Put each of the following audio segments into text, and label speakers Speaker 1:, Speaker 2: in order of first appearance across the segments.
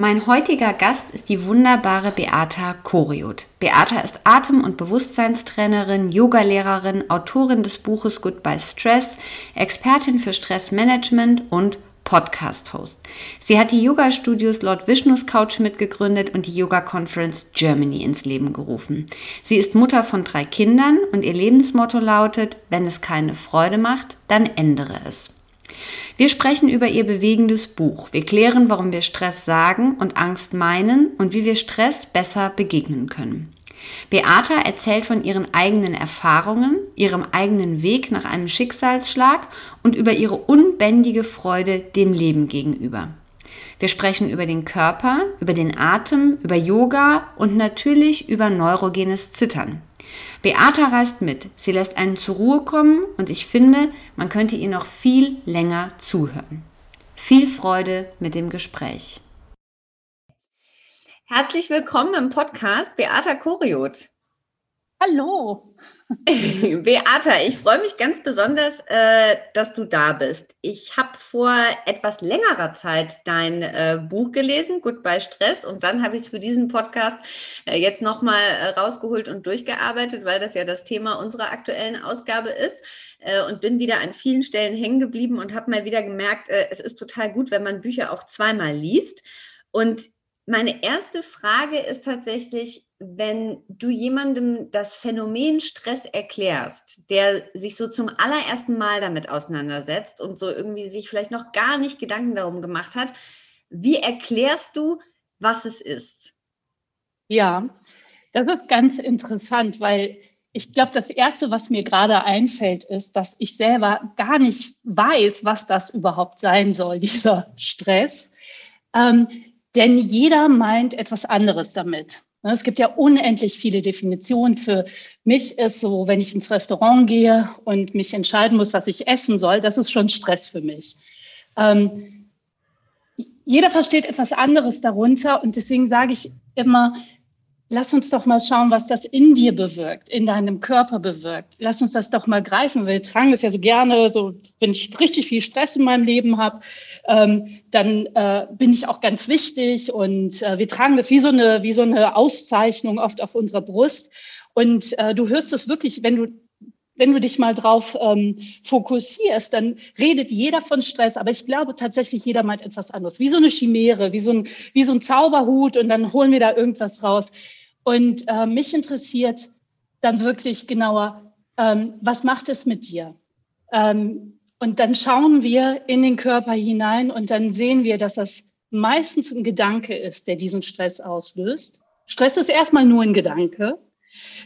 Speaker 1: Mein heutiger Gast ist die wunderbare Beata Koriot. Beata ist Atem- und Bewusstseinstrainerin, Yogalehrerin, Autorin des Buches Goodbye Stress, Expertin für Stressmanagement und Podcast-Host. Sie hat die Yoga-Studios Lord Vishnus Couch mitgegründet und die Yoga Conference Germany ins Leben gerufen. Sie ist Mutter von drei Kindern und ihr Lebensmotto lautet, wenn es keine Freude macht, dann ändere es. Wir sprechen über ihr bewegendes Buch. Wir klären, warum wir Stress sagen und Angst meinen und wie wir Stress besser begegnen können. Beata erzählt von ihren eigenen Erfahrungen, ihrem eigenen Weg nach einem Schicksalsschlag und über ihre unbändige Freude dem Leben gegenüber. Wir sprechen über den Körper, über den Atem, über Yoga und natürlich über neurogenes Zittern. Beata reist mit. Sie lässt einen zur Ruhe kommen und ich finde, man könnte ihr noch viel länger zuhören. Viel Freude mit dem Gespräch. Herzlich willkommen im Podcast Beata Koriot.
Speaker 2: Hallo.
Speaker 1: Beata, ich freue mich ganz besonders, äh, dass du da bist. Ich habe vor etwas längerer Zeit dein äh, Buch gelesen, Goodbye Stress, und dann habe ich es für diesen Podcast äh, jetzt nochmal äh, rausgeholt und durchgearbeitet, weil das ja das Thema unserer aktuellen Ausgabe ist äh, und bin wieder an vielen Stellen hängen geblieben und habe mal wieder gemerkt, äh, es ist total gut, wenn man Bücher auch zweimal liest. Und meine erste Frage ist tatsächlich, wenn du jemandem das Phänomen Stress erklärst, der sich so zum allerersten Mal damit auseinandersetzt und so irgendwie sich vielleicht noch gar nicht Gedanken darum gemacht hat, wie erklärst du, was es ist?
Speaker 2: Ja, das ist ganz interessant, weil ich glaube, das Erste, was mir gerade einfällt, ist, dass ich selber gar nicht weiß, was das überhaupt sein soll, dieser Stress. Ähm, denn jeder meint etwas anderes damit. Ne, es gibt ja unendlich viele Definitionen. Für mich ist so, wenn ich ins Restaurant gehe und mich entscheiden muss, was ich essen soll, das ist schon Stress für mich. Ähm, jeder versteht etwas anderes darunter und deswegen sage ich immer, lass uns doch mal schauen, was das in dir bewirkt, in deinem Körper bewirkt. Lass uns das doch mal greifen. Wir tragen das ja so gerne, so wenn ich richtig viel Stress in meinem Leben habe, ähm, dann äh, bin ich auch ganz wichtig und äh, wir tragen das wie so eine wie so eine Auszeichnung oft auf unserer Brust. Und äh, du hörst es wirklich, wenn du wenn du dich mal drauf ähm, fokussierst, dann redet jeder von Stress, aber ich glaube tatsächlich, jeder meint etwas anderes. Wie so eine Chimäre, wie so ein, wie so ein Zauberhut und dann holen wir da irgendwas raus. Und äh, mich interessiert dann wirklich genauer, ähm, was macht es mit dir? Ähm, und dann schauen wir in den Körper hinein und dann sehen wir, dass das meistens ein Gedanke ist, der diesen Stress auslöst. Stress ist erstmal nur ein Gedanke.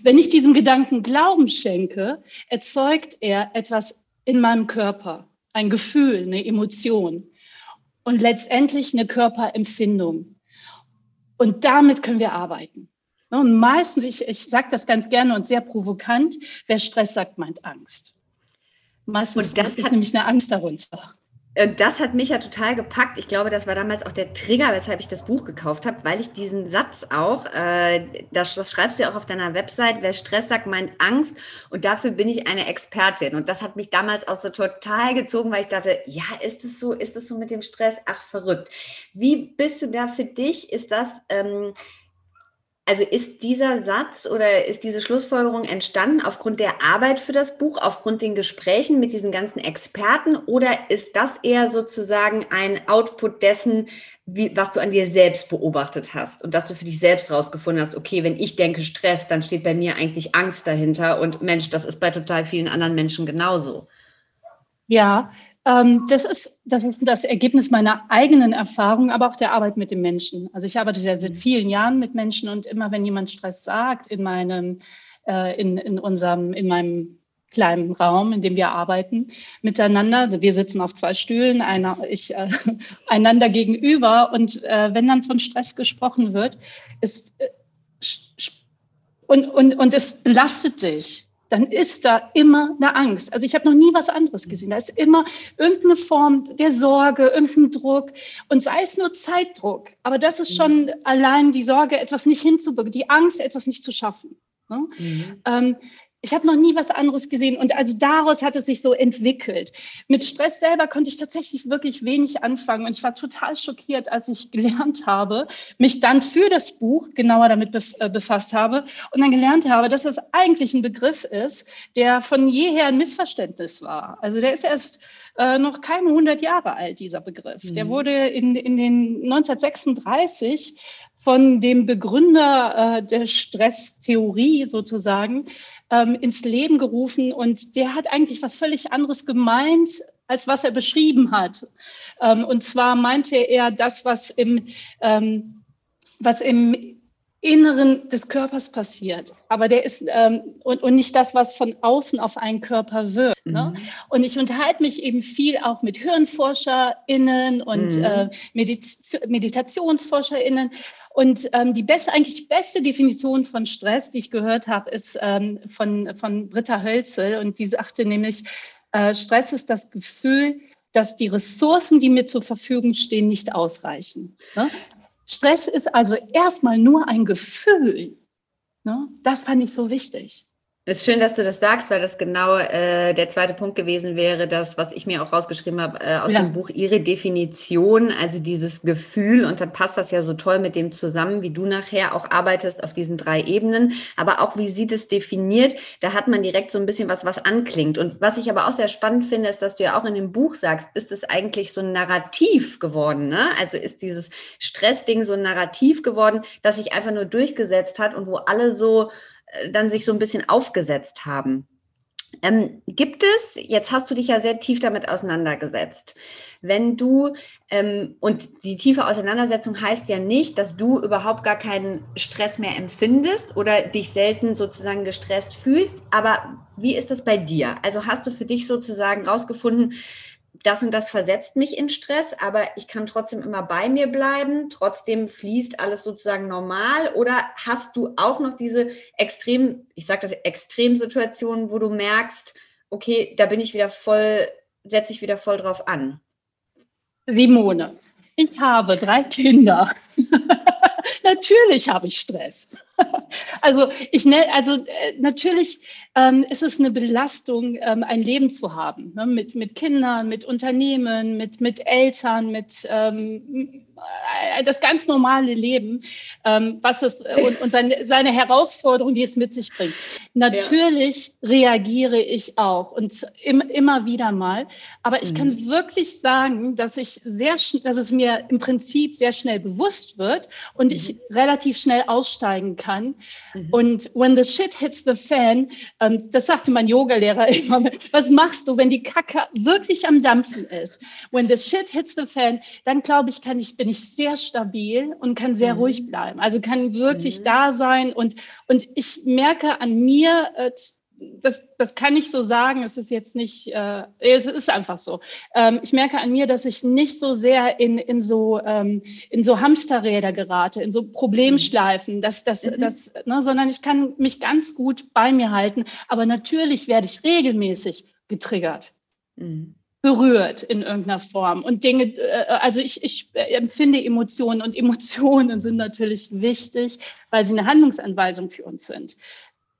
Speaker 2: Wenn ich diesem Gedanken Glauben schenke, erzeugt er etwas in meinem Körper, ein Gefühl, eine Emotion und letztendlich eine Körperempfindung. Und damit können wir arbeiten. Ne, und meistens, ich, ich sage das ganz gerne und sehr provokant, wer Stress sagt, meint Angst. Meistens und das ist hat, nämlich eine Angst darunter.
Speaker 1: Äh, das hat mich ja total gepackt. Ich glaube, das war damals auch der Trigger, weshalb ich das Buch gekauft habe, weil ich diesen Satz auch, äh, das, das schreibst du ja auch auf deiner Website, wer Stress sagt, meint Angst und dafür bin ich eine Expertin. Und das hat mich damals auch so total gezogen, weil ich dachte, ja, ist es so, ist es so mit dem Stress? Ach, verrückt. Wie bist du da für dich? Ist das... Ähm, also ist dieser Satz oder ist diese Schlussfolgerung entstanden aufgrund der Arbeit für das Buch, aufgrund den Gesprächen mit diesen ganzen Experten oder ist das eher sozusagen ein Output dessen, wie, was du an dir selbst beobachtet hast und dass du für dich selbst rausgefunden hast, okay, wenn ich denke Stress, dann steht bei mir eigentlich Angst dahinter und Mensch, das ist bei total vielen anderen Menschen genauso.
Speaker 2: Ja, das, ist, das ist das Ergebnis meiner eigenen Erfahrung, aber auch der Arbeit mit den Menschen. Also ich arbeite ja seit vielen Jahren mit Menschen und immer wenn jemand Stress sagt in meinem, äh, in, in unserem, in meinem kleinen Raum, in dem wir arbeiten, miteinander. Wir sitzen auf zwei Stühlen, einer, ich, äh, einander gegenüber. Und äh, wenn dann von Stress gesprochen wird, ist, äh, und, und, und es belastet dich dann ist da immer eine Angst. Also ich habe noch nie was anderes gesehen. Da ist immer irgendeine Form der Sorge, irgendein Druck und sei es nur Zeitdruck. Aber das ist schon mhm. allein die Sorge, etwas nicht hinzubekommen, die Angst, etwas nicht zu schaffen. Ne? Mhm. Ähm, ich habe noch nie was anderes gesehen und also daraus hat es sich so entwickelt. Mit Stress selber konnte ich tatsächlich wirklich wenig anfangen und ich war total schockiert, als ich gelernt habe, mich dann für das Buch genauer damit äh, befasst habe und dann gelernt habe, dass das eigentlich ein Begriff ist, der von jeher ein Missverständnis war. Also der ist erst äh, noch keine 100 Jahre alt, dieser Begriff. Mhm. Der wurde in, in den 1936 von dem Begründer äh, der Stresstheorie sozusagen ähm, ins Leben gerufen und der hat eigentlich was völlig anderes gemeint, als was er beschrieben hat. Ähm, und zwar meinte er das, was im, ähm, was im Inneren des Körpers passiert. Aber der ist ähm, und, und nicht das, was von außen auf einen Körper wirkt. Ne? Mhm. Und ich unterhalte mich eben viel auch mit HirnforscherInnen und mhm. äh, Medit MeditationsforscherInnen. Und ähm, die beste, eigentlich die beste Definition von Stress, die ich gehört habe, ist ähm, von, von Britta Hölzel. Und die sagte nämlich, äh, Stress ist das Gefühl, dass die Ressourcen, die mir zur Verfügung stehen, nicht ausreichen. Ne? Stress ist also erstmal nur ein Gefühl. Ne? Das fand ich so wichtig.
Speaker 1: Es ist schön, dass du das sagst, weil das genau äh, der zweite Punkt gewesen wäre, das, was ich mir auch rausgeschrieben habe äh, aus ja. dem Buch, ihre Definition, also dieses Gefühl, und dann passt das ja so toll mit dem zusammen, wie du nachher auch arbeitest auf diesen drei Ebenen, aber auch wie sie das definiert, da hat man direkt so ein bisschen was, was anklingt. Und was ich aber auch sehr spannend finde, ist, dass du ja auch in dem Buch sagst, ist es eigentlich so ein Narrativ geworden, ne? Also ist dieses Stressding so ein Narrativ geworden, das sich einfach nur durchgesetzt hat und wo alle so dann sich so ein bisschen aufgesetzt haben. Ähm, gibt es, jetzt hast du dich ja sehr tief damit auseinandergesetzt, wenn du, ähm, und die tiefe Auseinandersetzung heißt ja nicht, dass du überhaupt gar keinen Stress mehr empfindest oder dich selten sozusagen gestresst fühlst, aber wie ist das bei dir? Also hast du für dich sozusagen rausgefunden, das und das versetzt mich in Stress, aber ich kann trotzdem immer bei mir bleiben, trotzdem fließt alles sozusagen normal oder hast du auch noch diese extrem, ich sage das Extremsituationen, wo du merkst, okay, da bin ich wieder voll, setze ich wieder voll drauf an?
Speaker 2: Simone, ich habe drei Kinder. natürlich habe ich Stress. also ich ne, also äh, natürlich ähm, ist es eine Belastung, ähm, ein Leben zu haben, ne? mit, mit Kindern, mit Unternehmen, mit, mit Eltern, mit ähm, äh, das ganz normale Leben, ähm, was es äh, und, und seine, seine Herausforderungen, die es mit sich bringt. Natürlich ja. reagiere ich auch und im, immer wieder mal, aber ich mhm. kann wirklich sagen, dass ich sehr, dass es mir im Prinzip sehr schnell bewusst wird und mhm. ich relativ schnell aussteigen kann. Mhm. Und when the shit hits the fan, ähm, das sagte mein Yogalehrer immer, was machst du, wenn die Kacke wirklich am Dampfen ist? When the shit hits the fan, dann glaube ich, kann ich, bin ich sehr stabil und kann sehr mhm. ruhig bleiben. Also kann wirklich mhm. da sein und, und ich merke an mir, äh, das, das kann ich so sagen, es ist jetzt nicht, äh, es ist einfach so. Ähm, ich merke an mir, dass ich nicht so sehr in, in, so, ähm, in so Hamsterräder gerate, in so Problemschleifen, dass, dass, mhm. dass, ne, sondern ich kann mich ganz gut bei mir halten. Aber natürlich werde ich regelmäßig getriggert. Mhm berührt in irgendeiner Form. Und Dinge, äh, also ich, ich empfinde Emotionen und Emotionen sind natürlich wichtig, weil sie eine Handlungsanweisung für uns sind.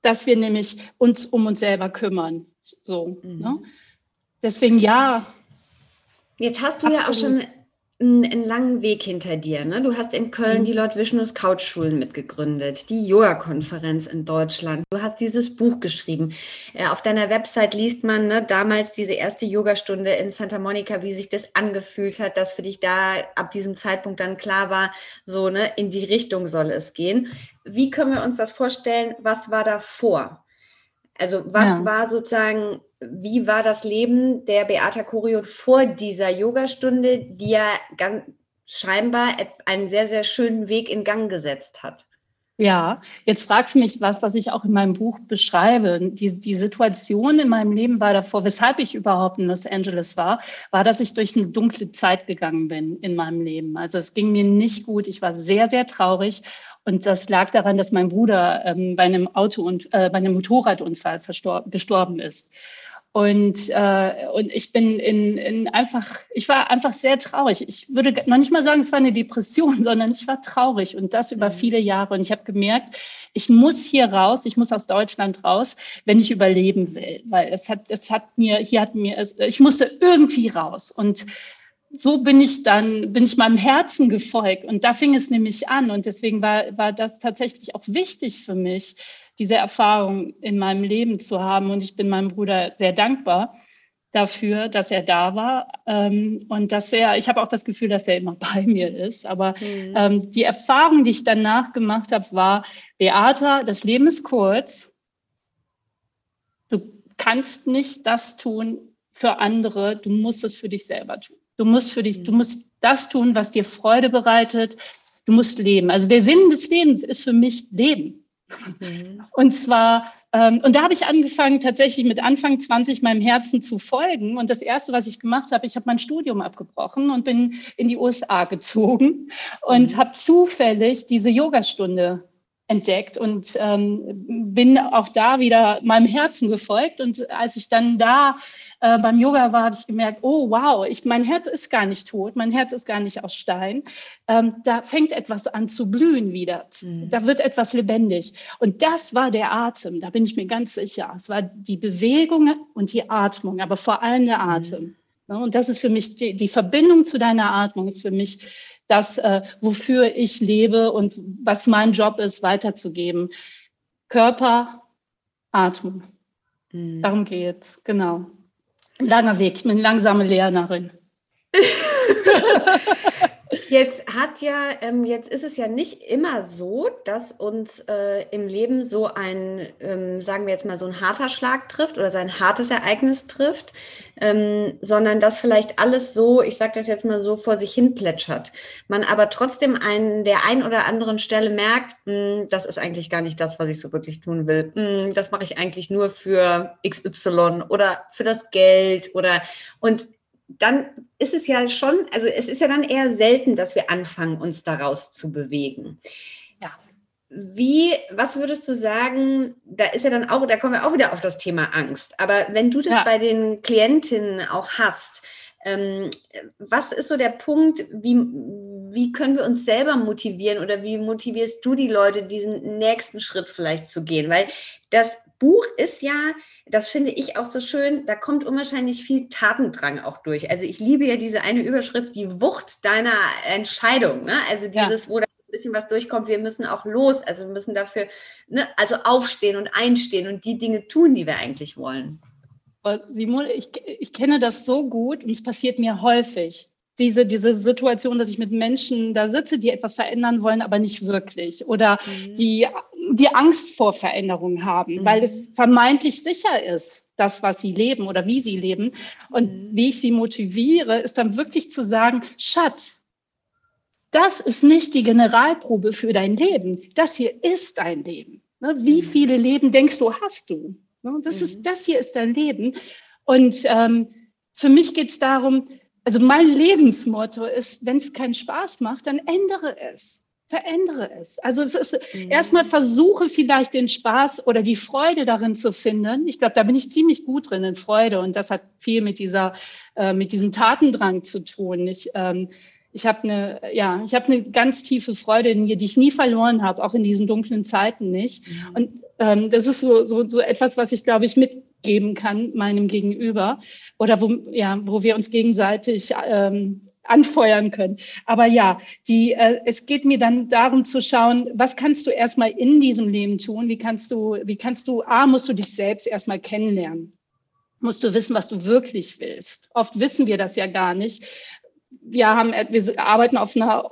Speaker 2: Dass wir nämlich uns um uns selber kümmern. So. Mhm. Ne? Deswegen ja.
Speaker 1: Jetzt hast du Absolut. ja auch schon einen langen Weg hinter dir. Ne? Du hast in Köln mhm. die Lord Vishnus Couchschulen mitgegründet, die Yoga-Konferenz in Deutschland. Du hast dieses Buch geschrieben. Äh, auf deiner Website liest man ne, damals diese erste Yogastunde in Santa Monica, wie sich das angefühlt hat, dass für dich da ab diesem Zeitpunkt dann klar war, so ne, in die Richtung soll es gehen. Wie können wir uns das vorstellen? Was war davor? Also was ja. war sozusagen wie war das Leben der Beata Kuriot vor dieser Yogastunde, die ja ganz scheinbar einen sehr, sehr schönen Weg in Gang gesetzt hat?
Speaker 2: Ja, jetzt fragst du mich was, was ich auch in meinem Buch beschreibe. Die, die Situation in meinem Leben war davor, weshalb ich überhaupt in Los Angeles war, war, dass ich durch eine dunkle Zeit gegangen bin in meinem Leben. Also es ging mir nicht gut. Ich war sehr, sehr traurig. Und das lag daran, dass mein Bruder ähm, bei einem Auto und äh, bei einem Motorradunfall gestorben ist. Und, äh, und ich bin in, in einfach, ich war einfach sehr traurig. Ich würde noch nicht mal sagen, es war eine Depression, sondern ich war traurig und das über mhm. viele Jahre. Und ich habe gemerkt, ich muss hier raus, ich muss aus Deutschland raus, wenn ich überleben will. Weil es hat, es hat mir, hier hat mir, ich musste irgendwie raus. Und so bin ich dann, bin ich meinem Herzen gefolgt. Und da fing es nämlich an. Und deswegen war, war das tatsächlich auch wichtig für mich, diese Erfahrung in meinem Leben zu haben. Und ich bin meinem Bruder sehr dankbar dafür, dass er da war ähm, und dass er, ich habe auch das Gefühl, dass er immer bei mir ist. Aber mhm. ähm, die Erfahrung, die ich danach gemacht habe, war, Beata, das Leben ist kurz. Du kannst nicht das tun für andere, du musst es für dich selber tun. Du musst für dich, mhm. du musst das tun, was dir Freude bereitet. Du musst leben. Also der Sinn des Lebens ist für mich Leben. Mhm. Und zwar, ähm, und da habe ich angefangen, tatsächlich mit Anfang 20 meinem Herzen zu folgen. Und das Erste, was ich gemacht habe, ich habe mein Studium abgebrochen und bin in die USA gezogen und mhm. habe zufällig diese Yogastunde entdeckt und ähm, bin auch da wieder meinem Herzen gefolgt. Und als ich dann da äh, beim Yoga war, habe ich gemerkt, oh wow, ich, mein Herz ist gar nicht tot, mein Herz ist gar nicht aus Stein. Ähm, da fängt etwas an zu blühen wieder. Mhm. Da wird etwas lebendig. Und das war der Atem, da bin ich mir ganz sicher. Es war die Bewegung und die Atmung, aber vor allem der mhm. Atem. Mhm. Und das ist für mich, die, die Verbindung zu deiner Atmung ist für mich das, äh, wofür ich lebe und was mein Job ist, weiterzugeben. Körper, Atmung. Mhm. Darum geht's, genau. Langer Weg, ich bin langsame Lernerin.
Speaker 1: Jetzt hat ja, ähm, jetzt ist es ja nicht immer so, dass uns äh, im Leben so ein, ähm, sagen wir jetzt mal, so ein harter Schlag trifft oder so ein hartes Ereignis trifft, ähm, sondern dass vielleicht alles so, ich sage das jetzt mal so, vor sich hin plätschert. Man aber trotzdem an der einen oder anderen Stelle merkt, hm, das ist eigentlich gar nicht das, was ich so wirklich tun will. Mh, hm, das mache ich eigentlich nur für XY oder für das Geld oder und dann ist es ja schon, also es ist ja dann eher selten, dass wir anfangen, uns daraus zu bewegen. Ja. Wie, was würdest du sagen, da ist ja dann auch, da kommen wir auch wieder auf das Thema Angst. Aber wenn du das ja. bei den Klientinnen auch hast, ähm, was ist so der Punkt, wie, wie können wir uns selber motivieren oder wie motivierst du die Leute, diesen nächsten Schritt vielleicht zu gehen? Weil das Buch ist ja, das finde ich auch so schön, da kommt unwahrscheinlich viel Tatendrang auch durch. Also ich liebe ja diese eine Überschrift, die Wucht deiner Entscheidung. Ne? Also dieses, ja. wo da ein bisschen was durchkommt, wir müssen auch los, also wir müssen dafür, ne, also aufstehen und einstehen und die Dinge tun, die wir eigentlich wollen.
Speaker 2: Simone, ich, ich kenne das so gut und es passiert mir häufig diese, diese Situation, dass ich mit Menschen da sitze, die etwas verändern wollen, aber nicht wirklich. Oder mhm. die, die Angst vor Veränderungen haben, mhm. weil es vermeintlich sicher ist, das, was sie leben oder wie sie leben. Und mhm. wie ich sie motiviere, ist dann wirklich zu sagen, Schatz, das ist nicht die Generalprobe für dein Leben. Das hier ist dein Leben. Ne, wie mhm. viele Leben denkst du, hast du? Ne, das, ist, mhm. das hier ist dein Leben. Und ähm, für mich geht es darum, also mein Lebensmotto ist, wenn es keinen Spaß macht, dann ändere es. Verändere es. Also es ist mhm. erstmal versuche vielleicht den Spaß oder die Freude darin zu finden. Ich glaube, da bin ich ziemlich gut drin in Freude und das hat viel mit dieser, äh, mit diesem Tatendrang zu tun. Ich, ähm, ich habe eine, ja, ich habe eine ganz tiefe Freude in mir, die ich nie verloren habe, auch in diesen dunklen Zeiten nicht. Mhm. Und ähm, das ist so, so, so etwas, was ich, glaube ich, mitgeben kann meinem Gegenüber oder wo, ja, wo wir uns gegenseitig ähm, anfeuern können. Aber ja, die, äh, es geht mir dann darum zu schauen, was kannst du erstmal in diesem Leben tun? Wie kannst du, wie kannst du, A, musst du dich selbst erstmal kennenlernen. Musst du wissen, was du wirklich willst. Oft wissen wir das ja gar nicht wir haben, wir arbeiten auf einer,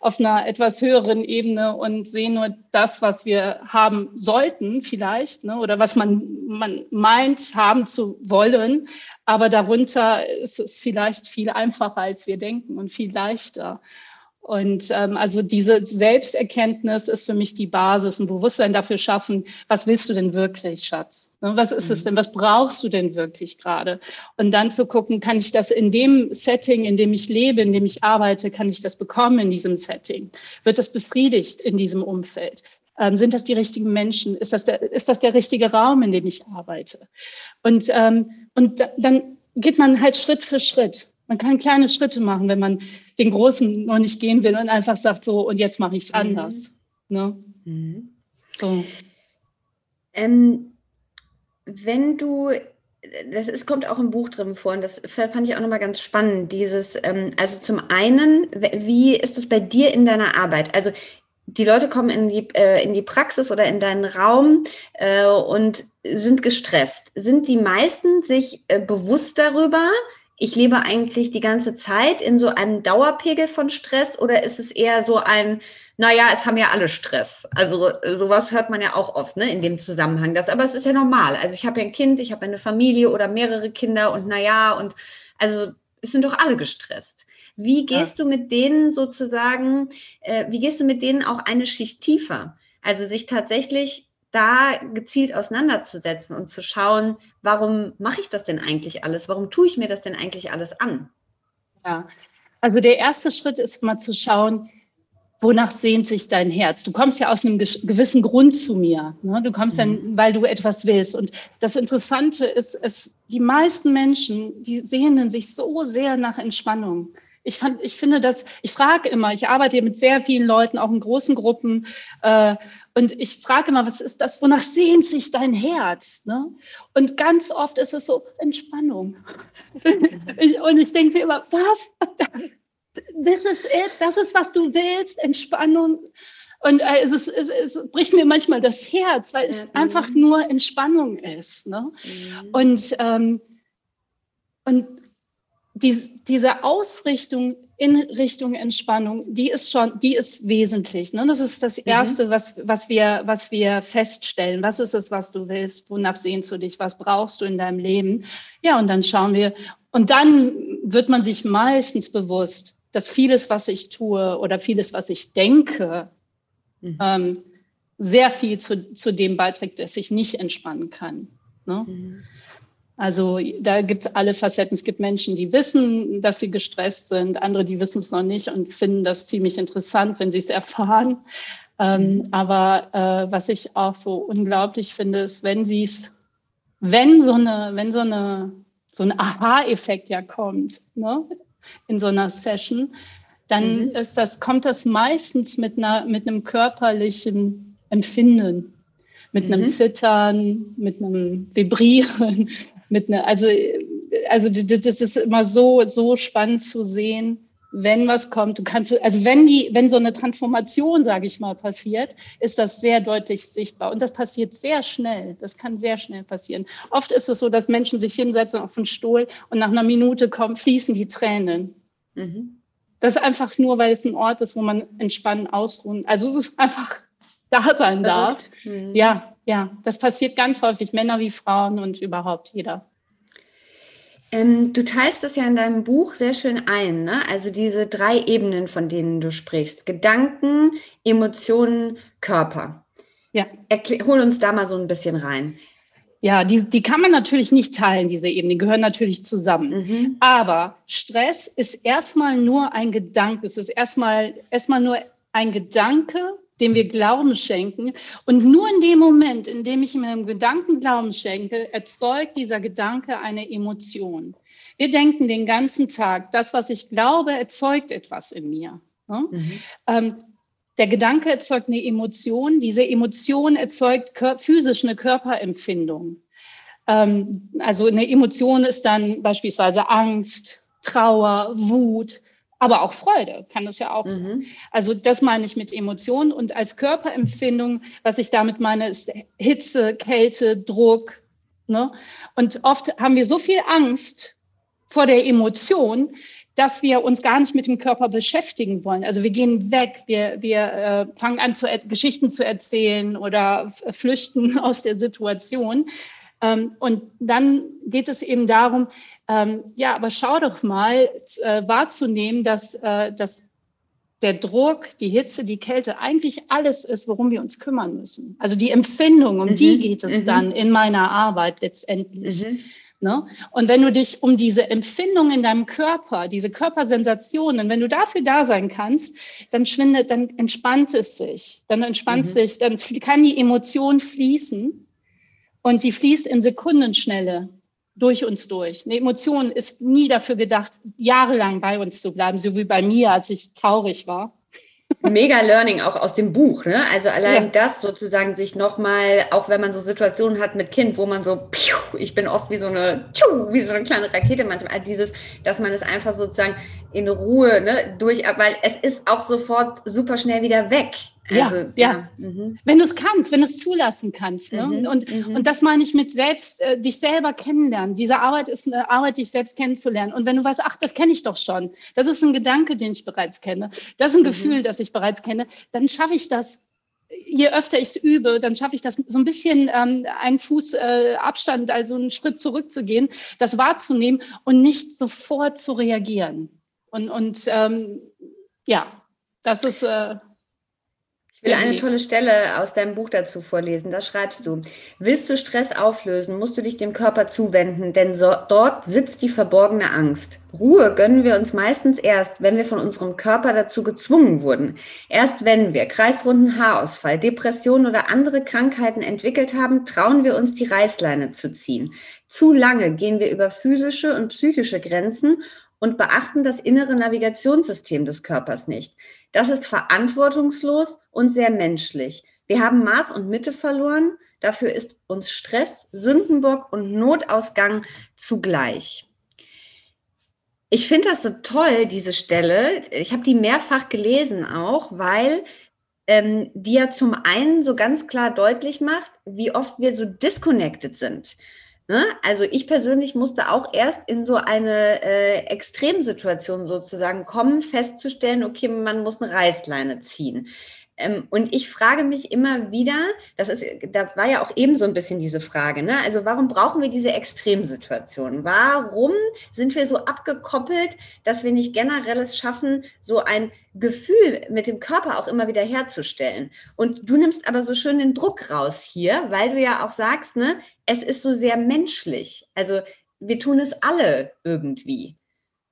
Speaker 2: auf einer etwas höheren Ebene und sehen nur das, was wir haben sollten vielleicht, ne, oder was man, man meint haben zu wollen. Aber darunter ist es vielleicht viel einfacher, als wir denken und viel leichter. Und ähm, also diese Selbsterkenntnis ist für mich die Basis, ein Bewusstsein dafür schaffen, was willst du denn wirklich, Schatz? Ne, was ist es mhm. denn? Was brauchst du denn wirklich gerade? Und dann zu gucken, kann ich das in dem Setting, in dem ich lebe, in dem ich arbeite, kann ich das bekommen in diesem Setting? Wird das befriedigt in diesem Umfeld? Ähm, sind das die richtigen Menschen? Ist das, der, ist das der richtige Raum, in dem ich arbeite? Und, ähm, und dann geht man halt Schritt für Schritt. Man kann kleine Schritte machen, wenn man den großen noch nicht gehen will und einfach sagt so, und jetzt mache ich es mhm. anders. Ne? Mhm.
Speaker 1: So. Ähm, wenn du, das ist, kommt auch im Buch drin vor, und das fand ich auch nochmal ganz spannend, dieses, ähm, also zum einen, wie ist es bei dir in deiner Arbeit? Also die Leute kommen in die, äh, in die Praxis oder in deinen Raum äh, und sind gestresst. Sind die meisten sich äh, bewusst darüber, ich lebe eigentlich die ganze Zeit in so einem Dauerpegel von Stress oder ist es eher so ein, naja, es haben ja alle Stress. Also sowas hört man ja auch oft ne, in dem Zusammenhang. Das, aber es ist ja normal. Also ich habe ja ein Kind, ich habe eine Familie oder mehrere Kinder und naja, und also es sind doch alle gestresst. Wie gehst ja. du mit denen sozusagen, äh, wie gehst du mit denen auch eine Schicht tiefer? Also sich tatsächlich da gezielt auseinanderzusetzen und zu schauen, warum mache ich das denn eigentlich alles? Warum tue ich mir das denn eigentlich alles an?
Speaker 2: Ja, also der erste Schritt ist mal zu schauen, wonach sehnt sich dein Herz? Du kommst ja aus einem gewissen Grund zu mir. Ne? Du kommst mhm. dann, weil du etwas willst. Und das Interessante ist, es, die meisten Menschen, die sehnen sich so sehr nach Entspannung. Ich, fand, ich finde das, ich frage immer, ich arbeite mit sehr vielen Leuten, auch in großen Gruppen, äh, und ich frage immer, was ist das, wonach sehnt sich dein Herz? Ne? Und ganz oft ist es so Entspannung. und ich denke mir immer, was? This is it, das ist, was du willst, Entspannung. Und äh, es, ist, es, es, bricht mir manchmal das Herz, weil es ja, einfach nur Entspannung ist. Ne? Mhm. Und, ähm, und die, diese Ausrichtung in Richtung Entspannung, die ist schon, die ist wesentlich. Ne? Das ist das mhm. Erste, mhm. was, was, wir, was wir feststellen. Was ist es, was du willst? Wonach sehnst du dich? Was brauchst du in deinem Leben? Ja, und dann schauen wir. Und dann wird man sich meistens bewusst, dass vieles, was ich tue oder vieles, was ich denke, mhm. ähm, sehr viel zu, zu dem beiträgt, dass ich nicht entspannen kann. Ne? Mhm. Also da gibt es alle Facetten. Es gibt Menschen, die wissen, dass sie gestresst sind, andere, die wissen es noch nicht und finden das ziemlich interessant, wenn sie es erfahren. Ähm, mhm. aber äh, was ich auch so unglaublich finde, ist, wenn sie es, wenn so eine, wenn so eine, so ein Aha-Effekt ja kommt, ne, in so einer Session, dann mhm. ist das, kommt das meistens mit einer, mit einem körperlichen Empfinden mit einem mhm. Zittern, mit einem Vibrieren, mit einer, also, also das ist immer so, so spannend zu sehen, wenn was kommt. Du kannst, also wenn die, wenn so eine Transformation, sage ich mal, passiert, ist das sehr deutlich sichtbar. Und das passiert sehr schnell. Das kann sehr schnell passieren. Oft ist es so, dass Menschen sich hinsetzen auf den Stuhl und nach einer Minute kommen, fließen die Tränen. Mhm. Das ist einfach nur, weil es ein Ort ist, wo man entspannen, ausruhen. Also es ist einfach da sein darf. Mhm. Ja, ja, das passiert ganz häufig, Männer wie Frauen und überhaupt jeder.
Speaker 1: Ähm, du teilst das ja in deinem Buch sehr schön ein, ne? also diese drei Ebenen, von denen du sprichst. Gedanken, Emotionen, Körper. Ja. Erklär, hol uns da mal so ein bisschen rein.
Speaker 2: Ja, die, die kann man natürlich nicht teilen, diese Ebenen, die gehören natürlich zusammen. Mhm. Aber Stress ist erstmal nur ein Gedanke, es ist erstmal, erstmal nur ein Gedanke, dem wir Glauben schenken. Und nur in dem Moment, in dem ich meinem Gedanken Glauben schenke, erzeugt dieser Gedanke eine Emotion. Wir denken den ganzen Tag, das, was ich glaube, erzeugt etwas in mir. Mhm. Ähm, der Gedanke erzeugt eine Emotion. Diese Emotion erzeugt physisch eine Körperempfindung. Ähm, also eine Emotion ist dann beispielsweise Angst, Trauer, Wut, aber auch Freude kann das ja auch mhm. sein. Also das meine ich mit Emotionen und als Körperempfindung, was ich damit meine, ist Hitze, Kälte, Druck. Ne? Und oft haben wir so viel Angst vor der Emotion, dass wir uns gar nicht mit dem Körper beschäftigen wollen. Also wir gehen weg, wir, wir äh, fangen an, zu Geschichten zu erzählen oder flüchten aus der Situation. Ähm, und dann geht es eben darum, ähm, ja, aber schau doch mal, äh, wahrzunehmen, dass, äh, dass der Druck, die Hitze, die Kälte eigentlich alles ist, worum wir uns kümmern müssen. Also die Empfindung, um mhm. die geht es mhm. dann in meiner Arbeit letztendlich. Mhm. Ne? Und wenn du dich um diese Empfindung in deinem Körper, diese Körpersensationen, wenn du dafür da sein kannst, dann schwindet, dann entspannt es sich. Dann entspannt mhm. sich, dann kann die Emotion fließen und die fließt in Sekundenschnelle durch uns durch. Eine Emotion ist nie dafür gedacht, jahrelang bei uns zu bleiben, so wie bei mir, als ich traurig war.
Speaker 1: Mega Learning auch aus dem Buch, ne? Also allein ja. das sozusagen sich nochmal, auch wenn man so Situationen hat mit Kind, wo man so, piu, ich bin oft wie so eine, tschu, wie so eine kleine Rakete manchmal, dieses, dass man es einfach sozusagen in Ruhe, ne, durch, weil es ist auch sofort super schnell wieder weg.
Speaker 2: Also, ja, ja. Mhm. Wenn du es kannst, wenn du es zulassen kannst. Ne? Mhm, und, mhm. und das meine ich mit selbst, äh, dich selber kennenlernen. Diese Arbeit ist eine Arbeit, dich selbst kennenzulernen. Und wenn du weißt, ach, das kenne ich doch schon, das ist ein Gedanke, den ich bereits kenne, das ist ein mhm. Gefühl, das ich bereits kenne, dann schaffe ich das. Je öfter ich es übe, dann schaffe ich das so ein bisschen ähm, einen Fuß äh, Abstand, also einen Schritt zurückzugehen, das wahrzunehmen und nicht sofort zu reagieren. Und, und ähm, ja, das ist. Äh,
Speaker 1: ich will eine tolle Stelle aus deinem Buch dazu vorlesen. Da schreibst du, willst du Stress auflösen, musst du dich dem Körper zuwenden, denn so, dort sitzt die verborgene Angst. Ruhe gönnen wir uns meistens erst, wenn wir von unserem Körper dazu gezwungen wurden. Erst wenn wir kreisrunden Haarausfall, Depressionen oder andere Krankheiten entwickelt haben, trauen wir uns die Reißleine zu ziehen. Zu lange gehen wir über physische und psychische Grenzen und beachten das innere Navigationssystem des Körpers nicht. Das ist verantwortungslos und sehr menschlich. Wir haben Maß und Mitte verloren. Dafür ist uns Stress, Sündenbock und Notausgang zugleich. Ich finde das so toll, diese Stelle. Ich habe die mehrfach gelesen auch, weil ähm, die ja zum einen so ganz klar deutlich macht, wie oft wir so disconnected sind. Ne? Also ich persönlich musste auch erst in so eine äh, Extremsituation sozusagen kommen, festzustellen, okay, man muss eine Reißleine ziehen. Ähm, und ich frage mich immer wieder, das ist, da war ja auch eben so ein bisschen diese Frage, ne? Also warum brauchen wir diese Extremsituationen? Warum sind wir so abgekoppelt, dass wir nicht generell es schaffen, so ein Gefühl mit dem Körper auch immer wieder herzustellen? Und du nimmst aber so schön den Druck raus hier, weil du ja auch sagst, ne, es ist so sehr menschlich. Also wir tun es alle irgendwie.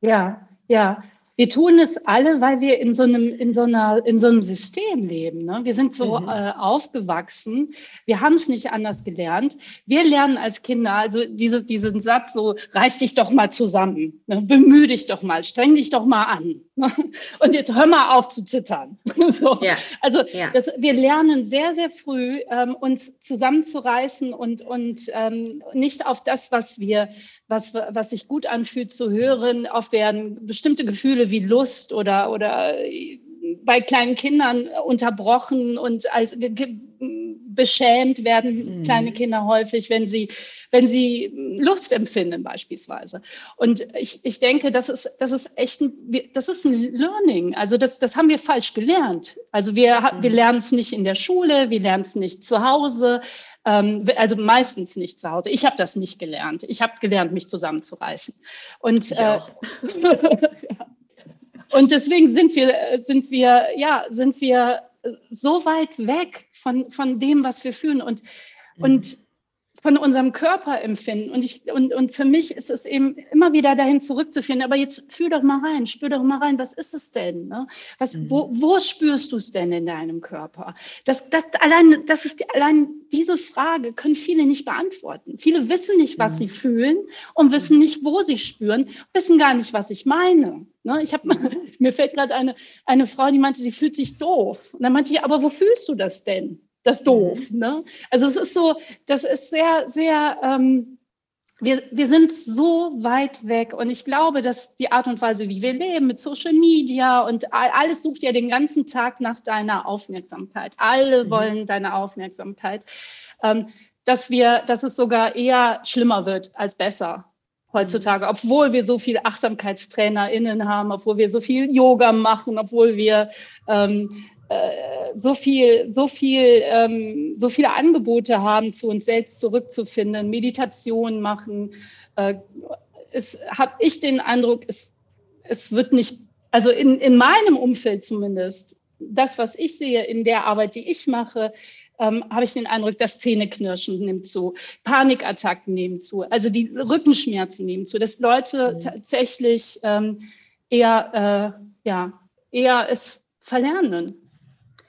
Speaker 2: Ja, ja. Wir tun es alle, weil wir in so einem, in so einer, in so einem System leben. Ne? Wir sind so mhm. äh, aufgewachsen. Wir haben es nicht anders gelernt. Wir lernen als Kinder, also dieses, diesen Satz so, reiß dich doch mal zusammen, ne? bemühe dich doch mal, streng dich doch mal an. Und jetzt hör mal auf zu zittern. so. ja. Also ja. Das, wir lernen sehr, sehr früh, ähm, uns zusammenzureißen und, und ähm, nicht auf das, was wir was, was sich gut anfühlt zu hören, oft werden bestimmte Gefühle wie Lust oder, oder äh, bei kleinen Kindern unterbrochen und als beschämt werden mhm. kleine Kinder häufig, wenn sie, wenn sie Lust empfinden beispielsweise. Und ich, ich denke, das ist, das ist echt ein, das ist ein Learning. Also das, das haben wir falsch gelernt. Also wir, mhm. wir lernen es nicht in der Schule, wir lernen es nicht zu Hause. Ähm, also meistens nicht zu Hause. Ich habe das nicht gelernt. Ich habe gelernt, mich zusammenzureißen. Und, äh, und deswegen sind wir, sind wir, ja, sind wir so weit weg von, von dem, was wir fühlen. Und, mhm. und von unserem Körper empfinden. Und, ich, und, und für mich ist es eben immer wieder dahin zurückzuführen. Aber jetzt fühl doch mal rein, spür doch mal rein, was ist es denn? Ne? Was, mhm. wo, wo spürst du es denn in deinem Körper? Das, das, allein, das ist die, allein diese Frage können viele nicht beantworten. Viele wissen nicht, was mhm. sie fühlen und wissen nicht, wo sie spüren, wissen gar nicht, was ich meine. Ne? Ich hab, mir fällt gerade eine, eine Frau, die meinte, sie fühlt sich doof. Und dann meinte ich, aber wo fühlst du das denn? Das doof. Mhm. Ne? Also es ist so, das ist sehr, sehr, ähm, wir, wir sind so weit weg und ich glaube, dass die Art und Weise, wie wir leben, mit Social Media und alles sucht ja den ganzen Tag nach deiner Aufmerksamkeit. Alle mhm. wollen deine Aufmerksamkeit. Ähm, dass wir, dass es sogar eher schlimmer wird als besser heutzutage, mhm. obwohl wir so viele AchtsamkeitstrainerInnen haben, obwohl wir so viel Yoga machen, obwohl wir ähm, äh, so viel, so viel, ähm, so viele Angebote haben, zu uns selbst zurückzufinden, Meditation machen. Äh, es habe ich den Eindruck, es, es wird nicht, also in, in meinem Umfeld zumindest, das, was ich sehe in der Arbeit, die ich mache, ähm, habe ich den Eindruck, das Zähneknirschen nimmt zu, Panikattacken nehmen zu, also die Rückenschmerzen nehmen zu, dass Leute mhm. tatsächlich ähm, eher, äh, ja, eher es verlernen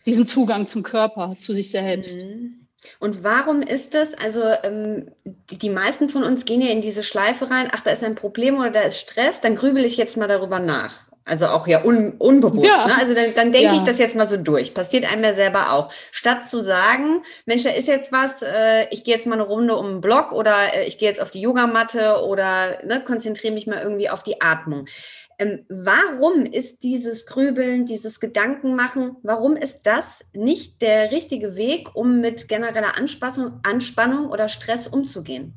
Speaker 2: diesen Zugang zum Körper, zu sich selbst. Mhm.
Speaker 1: Und warum ist das? Also ähm, die, die, meisten von uns gehen ja in diese Schleife rein, ach, da ist ein Problem oder da ist Stress, dann grübel ich jetzt mal darüber nach. Also auch ja un, unbewusst. Ja. Ne? Also dann, dann denke ja. ich das jetzt mal so durch. Passiert einem ja selber auch. Statt zu sagen, Mensch, da ist jetzt was, äh, ich gehe jetzt mal eine Runde um den Block oder äh, ich gehe jetzt auf die Yogamatte oder ne, konzentriere mich mal irgendwie auf die Atmung. Ähm, warum ist dieses Grübeln, dieses Gedankenmachen, warum ist das nicht der richtige Weg, um mit genereller Anspannung, Anspannung oder Stress umzugehen?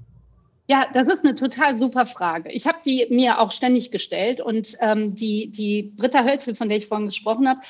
Speaker 2: Ja, das ist eine total super Frage. Ich habe die mir auch ständig gestellt und ähm, die, die Britta Hölzel, von der ich vorhin gesprochen habe,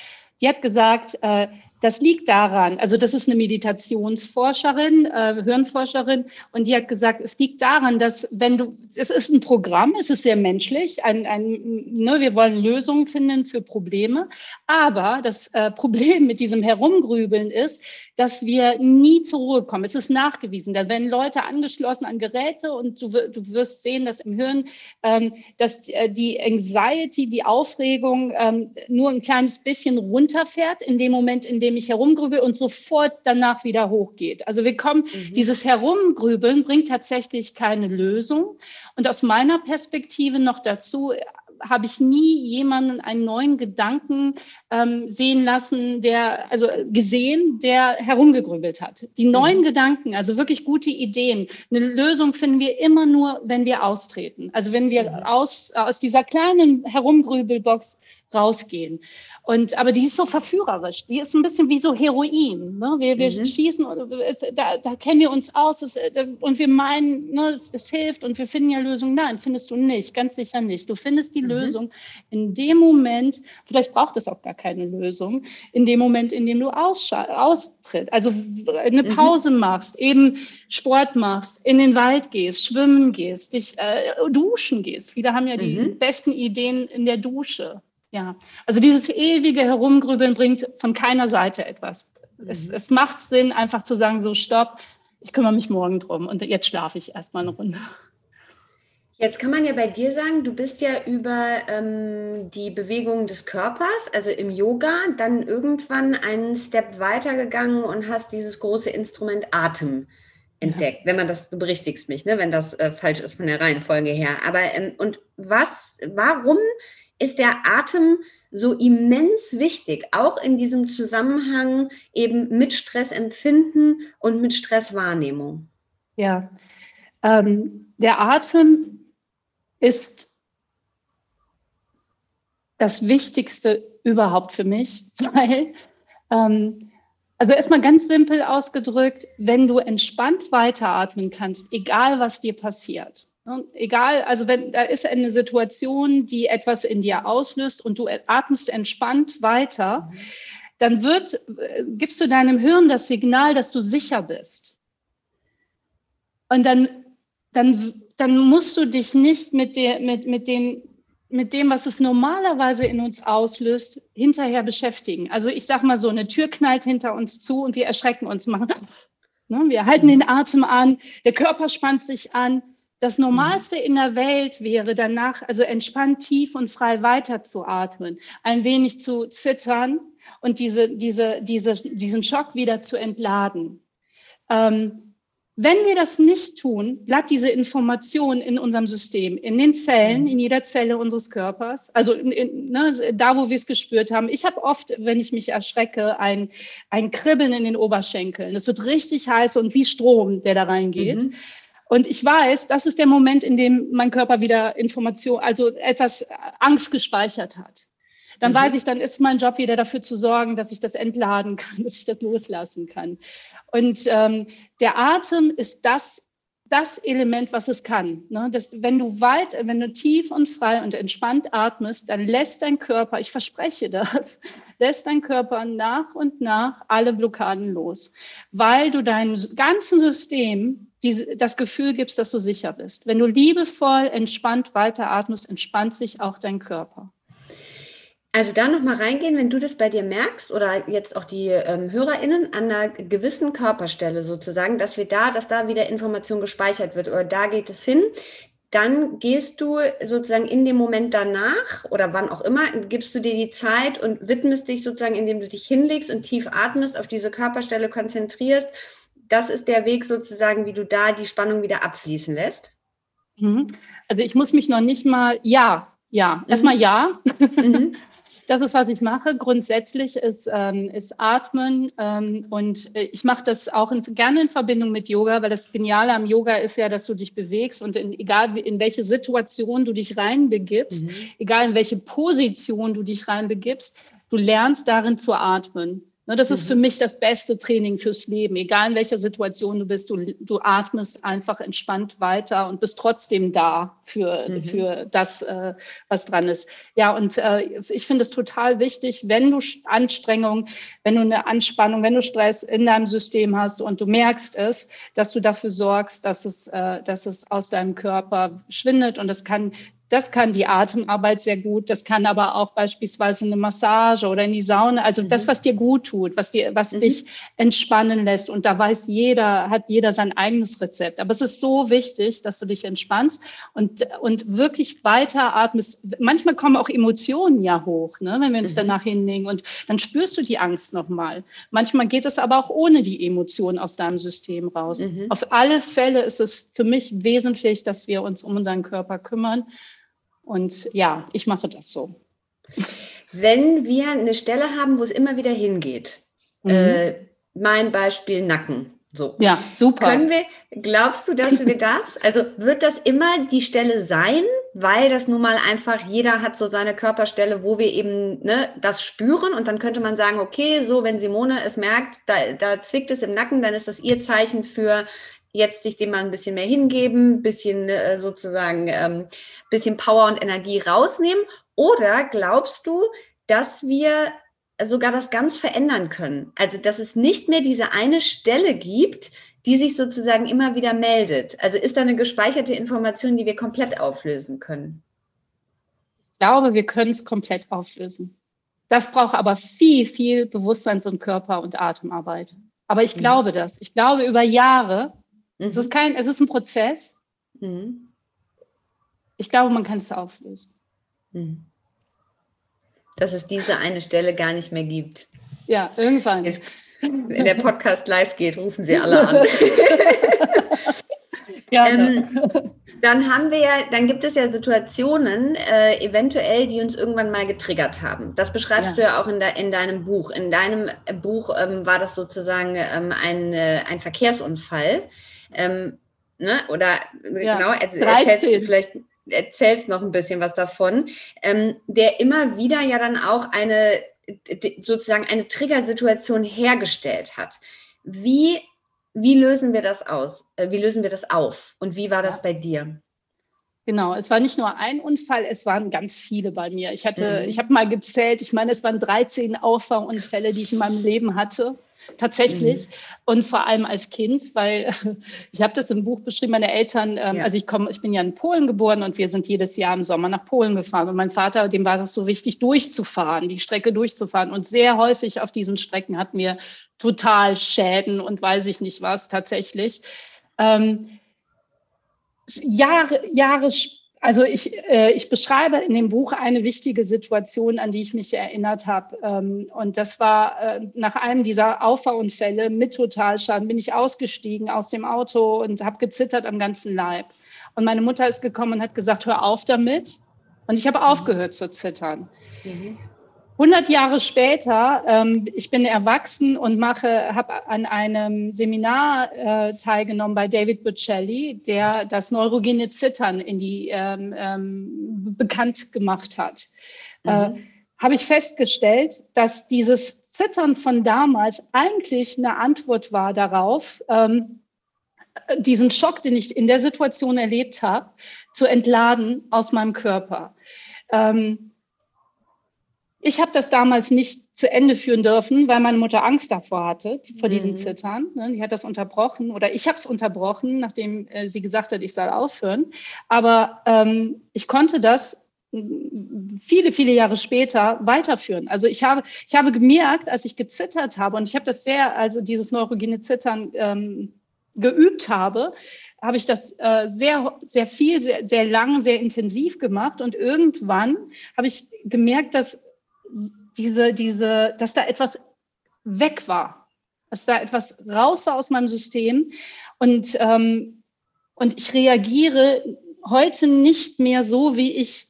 Speaker 2: die hat gesagt, äh, das liegt daran, also das ist eine Meditationsforscherin, äh, Hirnforscherin, und die hat gesagt, es liegt daran, dass wenn du, es ist ein Programm, es ist sehr menschlich, ein, ein, ne, wir wollen Lösungen finden für Probleme, aber das äh, Problem mit diesem Herumgrübeln ist, dass wir nie zur Ruhe kommen. Es ist nachgewiesen. Da werden Leute angeschlossen an Geräte und du, du wirst sehen, dass im Hirn, ähm, dass äh, die Anxiety, die Aufregung ähm, nur ein kleines bisschen runterfährt in dem Moment, in dem ich herumgrübel und sofort danach wieder hochgeht. Also wir kommen, mhm. dieses Herumgrübeln bringt tatsächlich keine Lösung. Und aus meiner Perspektive noch dazu habe ich nie jemanden einen neuen Gedanken ähm, sehen lassen, der, also gesehen, der herumgegrübelt hat. Die mhm. neuen mhm. Gedanken, also wirklich gute Ideen. Eine Lösung finden wir immer nur, wenn wir austreten. Also wenn wir mhm. aus, aus dieser kleinen Herumgrübelbox rausgehen. Und, aber die ist so verführerisch. Die ist ein bisschen wie so Heroin. Ne? Wir, wir mhm. schießen, da, da, kennen wir uns aus es, und wir meinen, ne, es, es, hilft und wir finden ja Lösungen. Nein, findest du nicht, ganz sicher nicht. Du findest die mhm. Lösung in dem Moment, vielleicht braucht es auch gar keine Lösung, in dem Moment, in dem du austritt, also eine mhm. Pause mhm. machst, eben Sport machst, in den Wald gehst, schwimmen gehst, dich äh, duschen gehst. Viele haben ja die mhm. besten Ideen in der Dusche. Ja, also dieses ewige Herumgrübeln bringt von keiner Seite etwas. Mhm. Es, es macht Sinn, einfach zu sagen, so stopp, ich kümmere mich morgen drum und jetzt schlafe ich erstmal eine Runde.
Speaker 1: Jetzt kann man ja bei dir sagen, du bist ja über ähm, die Bewegung des Körpers, also im Yoga, dann irgendwann einen Step weitergegangen und hast dieses große Instrument Atem entdeckt. Ja. Wenn man das, du berichtigst mich, ne, wenn das äh, falsch ist von der Reihenfolge her. Aber ähm, und was, warum ist der Atem so immens wichtig, auch in diesem Zusammenhang eben mit Stressempfinden und mit Stresswahrnehmung?
Speaker 2: Ja, ähm, der Atem ist das Wichtigste überhaupt für mich, weil, ähm, also erstmal ganz simpel ausgedrückt, wenn du entspannt weiteratmen kannst, egal was dir passiert, Egal, also wenn da ist eine Situation, die etwas in dir auslöst und du atmest entspannt weiter, dann wird, gibst du deinem Hirn das Signal, dass du sicher bist. Und dann, dann, dann musst du dich nicht mit, der, mit, mit, den, mit dem, was es normalerweise in uns auslöst, hinterher beschäftigen. Also ich sag mal so, eine Tür knallt hinter uns zu und wir erschrecken uns, machen, ne, wir halten den Atem an, der Körper spannt sich an das Normalste in der Welt wäre danach, also entspannt tief und frei weiterzuatmen, ein wenig zu zittern und diese, diese, diese, diesen Schock wieder zu entladen. Ähm, wenn wir das nicht tun, bleibt diese Information in unserem System, in den Zellen, in jeder Zelle unseres Körpers, also in, in, ne, da, wo wir es gespürt haben. Ich habe oft, wenn ich mich erschrecke, ein, ein Kribbeln in den Oberschenkeln. Es wird richtig heiß und wie Strom, der da reingeht. Mhm. Und ich weiß, das ist der Moment, in dem mein Körper wieder Information, also etwas Angst gespeichert hat. Dann mhm. weiß ich, dann ist mein Job wieder dafür zu sorgen, dass ich das entladen kann, dass ich das loslassen kann. Und ähm, der Atem ist das das Element, was es kann. Ne? Das, wenn du weit, wenn du tief und frei und entspannt atmest, dann lässt dein Körper, ich verspreche das, lässt dein Körper nach und nach alle Blockaden los, weil du deinem ganzen System diese, das Gefühl gibst, dass du sicher bist. Wenn du liebevoll, entspannt weiteratmest, entspannt sich auch dein Körper.
Speaker 1: Also da nochmal reingehen, wenn du das bei dir merkst oder jetzt auch die ähm, HörerInnen an einer gewissen Körperstelle sozusagen, dass wir da, dass da wieder Information gespeichert wird oder da geht es hin, dann gehst du sozusagen in dem Moment danach oder wann auch immer, gibst du dir die Zeit und widmest dich sozusagen, indem du dich hinlegst und tief atmest, auf diese Körperstelle konzentrierst. Das ist der Weg sozusagen, wie du da die Spannung wieder abfließen lässt.
Speaker 2: Mhm. Also ich muss mich noch nicht mal, ja, ja, erstmal mhm. ja. Mhm. Das ist, was ich mache. Grundsätzlich ist, ähm, ist Atmen ähm, und äh, ich mache das auch in, gerne in Verbindung mit Yoga, weil das Geniale am Yoga ist ja, dass du dich bewegst und in, egal in welche Situation du dich reinbegibst, mhm. egal in welche Position du dich reinbegibst, du lernst darin zu atmen. Ne, das ist für mhm. mich das beste Training fürs Leben. Egal in welcher Situation du bist, du, du atmest einfach entspannt weiter und bist trotzdem da für, mhm. für das, äh, was dran ist. Ja, und äh, ich finde es total wichtig, wenn du Anstrengung, wenn du eine Anspannung, wenn du Stress in deinem System hast und du merkst es, dass du dafür sorgst, dass es, äh, dass es aus deinem Körper schwindet. Und das kann das kann die Atemarbeit sehr gut. Das kann aber auch beispielsweise eine Massage oder in die Sauna. Also mhm. das, was dir gut tut, was dir, was mhm. dich entspannen lässt. Und da weiß jeder, hat jeder sein eigenes Rezept. Aber es ist so wichtig, dass du dich entspannst und, und wirklich weiter atmest. Manchmal kommen auch Emotionen ja hoch, ne, wenn wir uns mhm. danach hinlegen. Und dann spürst du die Angst nochmal. Manchmal geht es aber auch ohne die Emotionen aus deinem System raus. Mhm. Auf alle Fälle ist es für mich wesentlich, dass wir uns um unseren Körper kümmern und ja, ich mache das so.
Speaker 1: Wenn wir eine Stelle haben, wo es immer wieder hingeht, mhm. äh, mein Beispiel Nacken. So.
Speaker 2: Ja, super.
Speaker 1: Können wir, glaubst du, dass wir das, also wird das immer die Stelle sein, weil das nun mal einfach, jeder hat so seine Körperstelle, wo wir eben ne, das spüren und dann könnte man sagen, okay, so, wenn Simone es merkt, da, da zwickt es im Nacken, dann ist das ihr Zeichen für, jetzt sich dem mal ein bisschen mehr hingeben, bisschen äh, sozusagen ähm, bisschen Power und Energie rausnehmen? Oder glaubst du, dass wir sogar das ganz verändern können? Also, dass es nicht mehr diese eine Stelle gibt, die sich sozusagen immer wieder meldet. Also ist da eine gespeicherte Information, die wir komplett auflösen können?
Speaker 2: Ich glaube, wir können es komplett auflösen. Das braucht aber viel, viel Bewusstseins- und Körper- und Atemarbeit. Aber ich mhm. glaube das. Ich glaube, über Jahre Mhm. Es, ist kein, es ist ein Prozess. Mhm. Ich glaube, man kann es auflösen. Mhm.
Speaker 1: Dass es diese eine Stelle gar nicht mehr gibt.
Speaker 2: Ja, irgendwann.
Speaker 1: Jetzt, wenn der Podcast live geht, rufen Sie alle an. ähm, dann haben wir ja, dann gibt es ja Situationen, äh, eventuell, die uns irgendwann mal getriggert haben. Das beschreibst ja. du ja auch in, de, in, deinem Buch. In deinem Buch ähm, war das sozusagen ähm, ein, äh, ein Verkehrsunfall. Ähm, ne? Oder ja, genau, erzählst du vielleicht erzählst noch ein bisschen was davon, ähm, der immer wieder ja dann auch eine sozusagen eine Triggersituation hergestellt hat. Wie, wie lösen wir das aus? Äh, wie lösen wir das auf? Und wie war das ja. bei dir?
Speaker 2: Genau, es war nicht nur ein Unfall, es waren ganz viele bei mir. Ich hatte, mhm. ich habe mal gezählt, ich meine, es waren 13 Auffahrunfälle, die ich in meinem Leben hatte tatsächlich mhm. und vor allem als Kind, weil ich habe das im Buch beschrieben, meine Eltern, ähm, ja. also ich komme, ich bin ja in Polen geboren und wir sind jedes Jahr im Sommer nach Polen gefahren und mein Vater, dem war das so wichtig, durchzufahren, die Strecke durchzufahren und sehr häufig auf diesen Strecken hatten wir total Schäden und weiß ich nicht was tatsächlich. Ähm, Jahre, Jahre später also ich, äh, ich beschreibe in dem Buch eine wichtige Situation, an die ich mich erinnert habe. Ähm, und das war äh, nach einem dieser Auffahrunfälle mit Totalschaden bin ich ausgestiegen aus dem Auto und habe gezittert am ganzen Leib. Und meine Mutter ist gekommen und hat gesagt, hör auf damit. Und ich habe mhm. aufgehört zu zittern. Mhm. 100 Jahre später, ähm, ich bin erwachsen und mache, habe an einem Seminar äh, teilgenommen bei David Buccelli, der das neurogene Zittern in die ähm, ähm, bekannt gemacht hat. Äh, mhm. Äh, habe ich festgestellt, dass dieses Zittern von damals eigentlich eine Antwort war darauf, ähm, diesen Schock, den ich in der Situation erlebt habe, zu entladen aus meinem Körper. Ähm, ich habe das damals nicht zu Ende führen dürfen, weil meine Mutter Angst davor hatte, vor mhm. diesen Zittern. Ne? Die hat das unterbrochen oder ich habe es unterbrochen, nachdem äh, sie gesagt hat, ich soll aufhören. Aber ähm, ich konnte das viele, viele Jahre später weiterführen. Also ich habe, ich habe gemerkt, als ich gezittert habe, und ich habe das sehr, also dieses neurogene Zittern ähm, geübt habe, habe ich das äh, sehr, sehr viel, sehr, sehr lang, sehr intensiv gemacht. Und irgendwann habe ich gemerkt, dass diese, diese, dass da etwas weg war, dass da etwas raus war aus meinem System und, ähm, und ich reagiere heute nicht mehr so, wie ich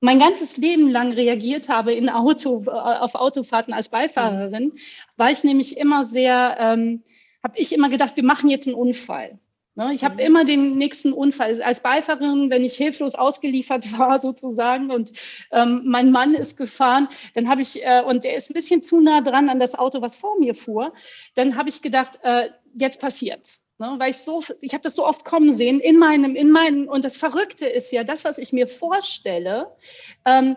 Speaker 2: mein ganzes Leben lang reagiert habe in Auto, auf Autofahrten als Beifahrerin, mhm. war ich nämlich immer sehr, ähm, habe ich immer gedacht, wir machen jetzt einen Unfall. Ne? Ich habe mhm. immer den nächsten Unfall als Beifahrerin, wenn ich hilflos ausgeliefert war sozusagen und ähm, mein Mann ist gefahren, dann habe ich, äh, und der ist ein bisschen zu nah dran an das Auto, was vor mir fuhr, dann habe ich gedacht, äh, jetzt passiert's. Ne, weil ich so, ich habe das so oft kommen sehen in meinem, in meinem, und das Verrückte ist ja, das, was ich mir vorstelle, ähm,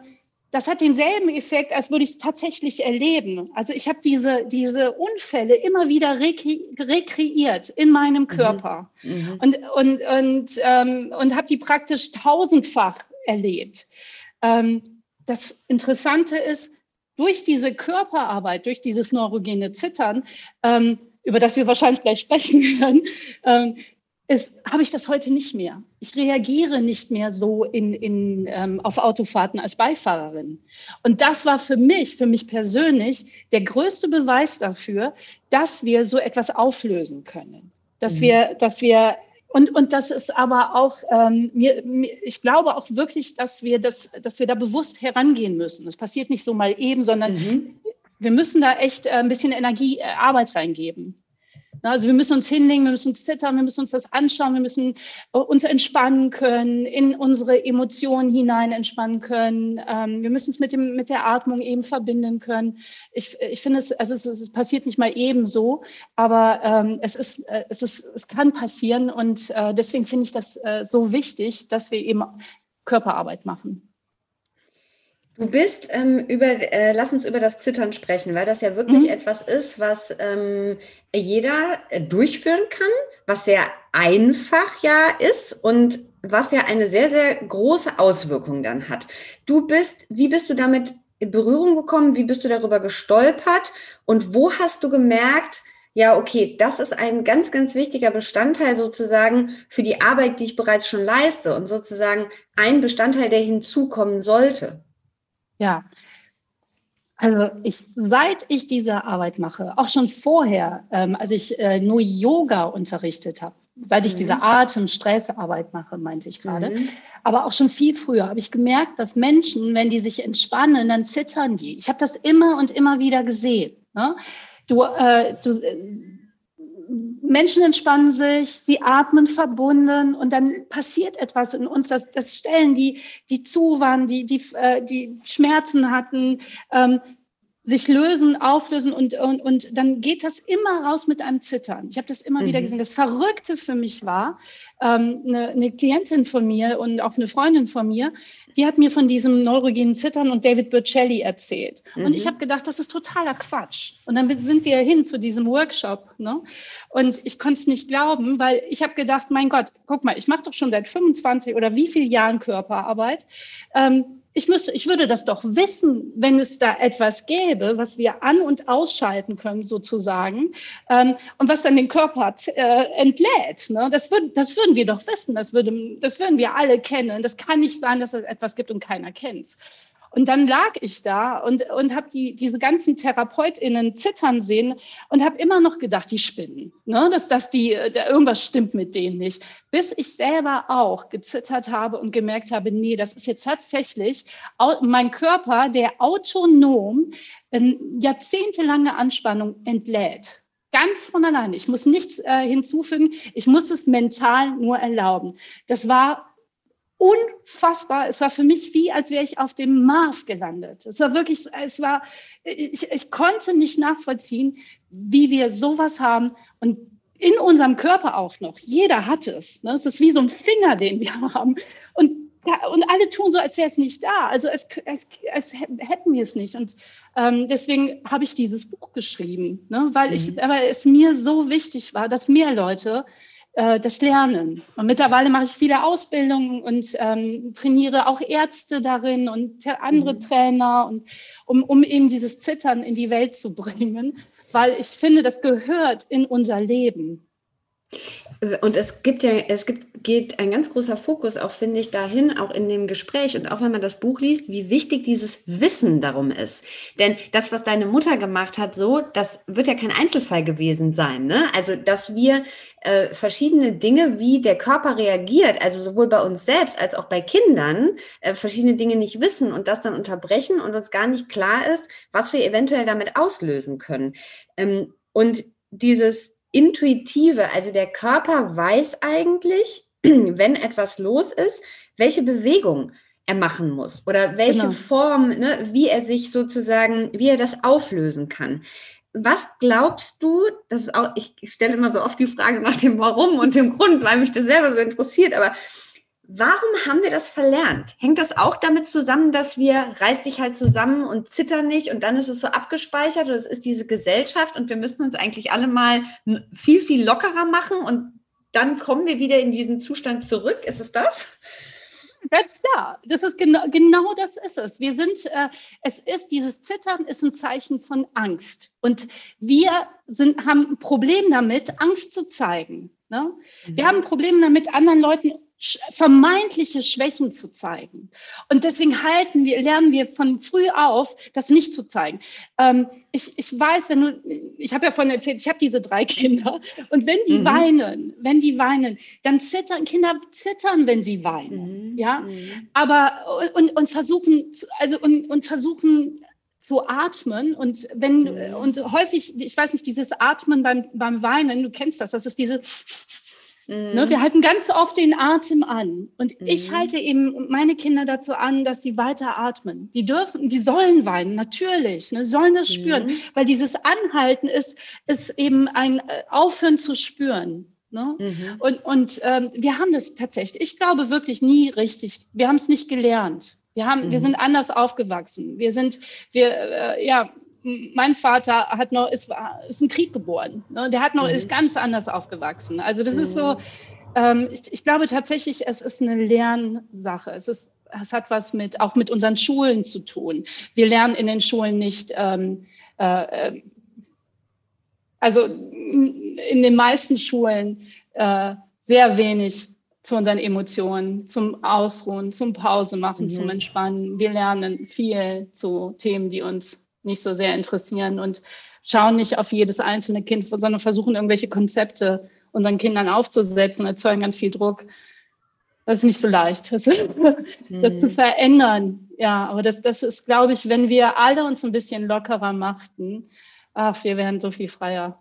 Speaker 2: das hat denselben Effekt, als würde ich es tatsächlich erleben. Also ich habe diese, diese Unfälle immer wieder rekre rekreiert in meinem mhm. Körper mhm. und, und, und, ähm, und habe die praktisch tausendfach erlebt. Ähm, das Interessante ist, durch diese Körperarbeit, durch dieses neurogene Zittern, ähm, über das wir wahrscheinlich gleich sprechen können, ähm, habe ich das heute nicht mehr. Ich reagiere nicht mehr so in, in, ähm, auf Autofahrten als Beifahrerin. Und das war für mich, für mich persönlich, der größte Beweis dafür, dass wir so etwas auflösen können. Dass mhm. wir, dass wir und, und das ist aber auch, ähm, mir, mir, ich glaube auch wirklich, dass wir, das, dass wir da bewusst herangehen müssen. Das passiert nicht so mal eben, sondern mhm. wir müssen da echt äh, ein bisschen Energie, äh, Arbeit reingeben. Also wir müssen uns hinlegen, wir müssen uns zittern, wir müssen uns das anschauen, wir müssen äh, uns entspannen können, in unsere Emotionen hinein entspannen können. Ähm, wir müssen es mit, dem, mit der Atmung eben verbinden können. Ich, ich finde es, also es, es passiert nicht mal ebenso, aber ähm, es, ist, äh, es, ist, es kann passieren und äh, deswegen finde ich das so wichtig, dass wir eben Körperarbeit machen.
Speaker 1: Du bist ähm, über, äh, lass uns über das Zittern sprechen, weil das ja wirklich mhm. etwas ist, was ähm, jeder äh, durchführen kann, was sehr einfach ja ist und was ja eine sehr, sehr große Auswirkung dann hat. Du bist, wie bist du damit in Berührung gekommen? Wie bist du darüber gestolpert? Und wo hast du gemerkt, ja, okay, das ist ein ganz, ganz wichtiger Bestandteil sozusagen für die Arbeit, die ich bereits schon leiste und sozusagen ein Bestandteil, der hinzukommen sollte?
Speaker 2: Ja, also ich, seit ich diese Arbeit mache, auch schon vorher, ähm, als ich äh, nur Yoga unterrichtet habe, seit ich mhm. diese Atem-Stressarbeit mache, meinte ich gerade, mhm. aber auch schon viel früher habe ich gemerkt, dass Menschen, wenn die sich entspannen, dann zittern die. Ich habe das immer und immer wieder gesehen. Ne? Du, äh, du, Menschen entspannen sich, sie atmen verbunden und dann passiert etwas in uns, dass, dass Stellen, die, die zu waren, die, die, äh, die Schmerzen hatten, ähm, sich lösen, auflösen und, und, und dann geht das immer raus mit einem Zittern. Ich habe das immer mhm. wieder gesehen. Das Verrückte für mich war, ähm, eine, eine Klientin von mir und auch eine Freundin von mir, die hat mir von diesem neurogenen Zittern und David Burcelli erzählt. Mhm. Und ich mhm. habe gedacht, das ist totaler Quatsch. Und dann sind wir hin zu diesem Workshop. Ne? Und ich konnte es nicht glauben, weil ich habe gedacht, mein Gott, guck mal, ich mache doch schon seit 25 oder wie vielen Jahren Körperarbeit. Ähm, ich müsste, ich würde das doch wissen, wenn es da etwas gäbe, was wir an- und ausschalten können, sozusagen, ähm, und was dann den Körper äh, entlädt. Ne? Das, würd, das würden wir doch wissen, das, würde, das würden wir alle kennen. Das kann nicht sein, dass es etwas gibt und keiner kennt es. Und dann lag ich da und, und habe die, diese ganzen TherapeutInnen zittern sehen und habe immer noch gedacht, die spinnen. Ne? Dass, dass die, da irgendwas stimmt mit denen nicht. Bis ich selber auch gezittert habe und gemerkt habe, nee, das ist jetzt tatsächlich mein Körper, der autonom jahrzehntelange Anspannung entlädt. Ganz von alleine. Ich muss nichts äh, hinzufügen. Ich muss es mental nur erlauben. Das war unfassbar. Es war für mich wie, als wäre ich auf dem Mars gelandet. Es war wirklich, es war, ich, ich konnte nicht nachvollziehen, wie wir sowas haben und in unserem Körper auch noch. Jeder hat es. Ne? Es ist wie so ein Finger, den wir haben. Und, und alle tun so, als wäre es nicht da. Also als, als, als hätten wir es nicht. Und ähm, deswegen habe ich dieses Buch geschrieben, ne? weil, ich, mhm. weil es mir so wichtig war, dass mehr Leute äh, das Lernen. Und mittlerweile mache ich viele Ausbildungen und ähm, trainiere auch Ärzte darin und andere mhm. Trainer, und, um, um eben dieses Zittern in die Welt zu bringen, weil ich finde, das gehört in unser Leben.
Speaker 1: Und es gibt ja, es gibt, geht ein ganz großer Fokus auch, finde ich, dahin, auch in dem Gespräch und auch wenn man das Buch liest, wie wichtig dieses Wissen darum ist. Denn das, was deine Mutter gemacht hat, so, das wird ja kein Einzelfall gewesen sein. Ne? Also, dass wir äh, verschiedene Dinge, wie der Körper reagiert, also sowohl bei uns selbst als auch bei Kindern, äh, verschiedene Dinge nicht wissen und das dann unterbrechen und uns gar nicht klar ist, was wir eventuell damit auslösen können. Ähm, und dieses intuitive, also der Körper weiß eigentlich, wenn etwas los ist, welche Bewegung er machen muss oder welche genau. Form, ne, wie er sich sozusagen, wie er das auflösen kann. Was glaubst du, das ist auch, ich stelle immer so oft die Frage nach dem Warum und dem Grund, weil mich das selber so interessiert, aber Warum haben wir das verlernt? Hängt das auch damit zusammen, dass wir reiß dich halt zusammen und zittern nicht und dann ist es so abgespeichert oder es ist diese Gesellschaft und wir müssen uns eigentlich alle mal viel, viel lockerer machen und dann kommen wir wieder in diesen Zustand zurück. Ist es das?
Speaker 2: Ganz klar, das ist genau, genau das ist es. Wir sind, äh, es ist, dieses Zittern ist ein Zeichen von Angst. Und wir sind, haben ein Problem damit, Angst zu zeigen. Ne? Mhm. Wir haben ein Problem damit, anderen Leuten vermeintliche Schwächen zu zeigen. Und deswegen halten wir, lernen wir von früh auf, das nicht zu zeigen. Ähm, ich, ich weiß, wenn du, ich habe ja vorhin erzählt, ich habe diese drei Kinder und wenn die mhm. weinen, wenn die weinen, dann zittern, Kinder zittern, wenn sie weinen, mhm. ja, mhm. aber und, und versuchen, also und, und versuchen zu atmen und wenn mhm. und häufig, ich weiß nicht, dieses Atmen beim, beim Weinen, du kennst das, das ist diese Ne, mhm. wir halten ganz oft den Atem an. Und mhm. ich halte eben meine Kinder dazu an, dass sie weiter atmen. Die dürfen, die sollen weinen, natürlich, ne, sollen das spüren. Mhm. Weil dieses Anhalten ist, ist eben ein äh, Aufhören zu spüren. Ne? Mhm. Und, und ähm, wir haben das tatsächlich, ich glaube wirklich nie richtig, wir haben es nicht gelernt. Wir, haben, wir mhm. sind anders aufgewachsen. Wir sind, wir, äh, ja, mein Vater hat noch, ist, ist im Krieg geboren. Ne? Der hat noch, mhm. ist ganz anders aufgewachsen. Also das mhm. ist so, mhm. ähm, ich, ich, glaube tatsächlich, es ist eine Lernsache. Es ist, es hat was mit, auch mit unseren Schulen zu tun. Wir lernen in den Schulen nicht, ähm, äh, äh also in den meisten Schulen äh, sehr wenig zu unseren Emotionen, zum Ausruhen, zum Pause machen, mhm. zum Entspannen. Wir lernen viel zu Themen, die uns nicht so sehr interessieren und schauen nicht auf jedes einzelne Kind, sondern versuchen irgendwelche Konzepte unseren Kindern aufzusetzen, erzeugen ganz viel Druck. Das ist nicht so leicht, das, das zu mhm. verändern. Ja, aber das, das ist, glaube ich, wenn wir alle uns ein bisschen lockerer machten, ach, wir wären so viel freier.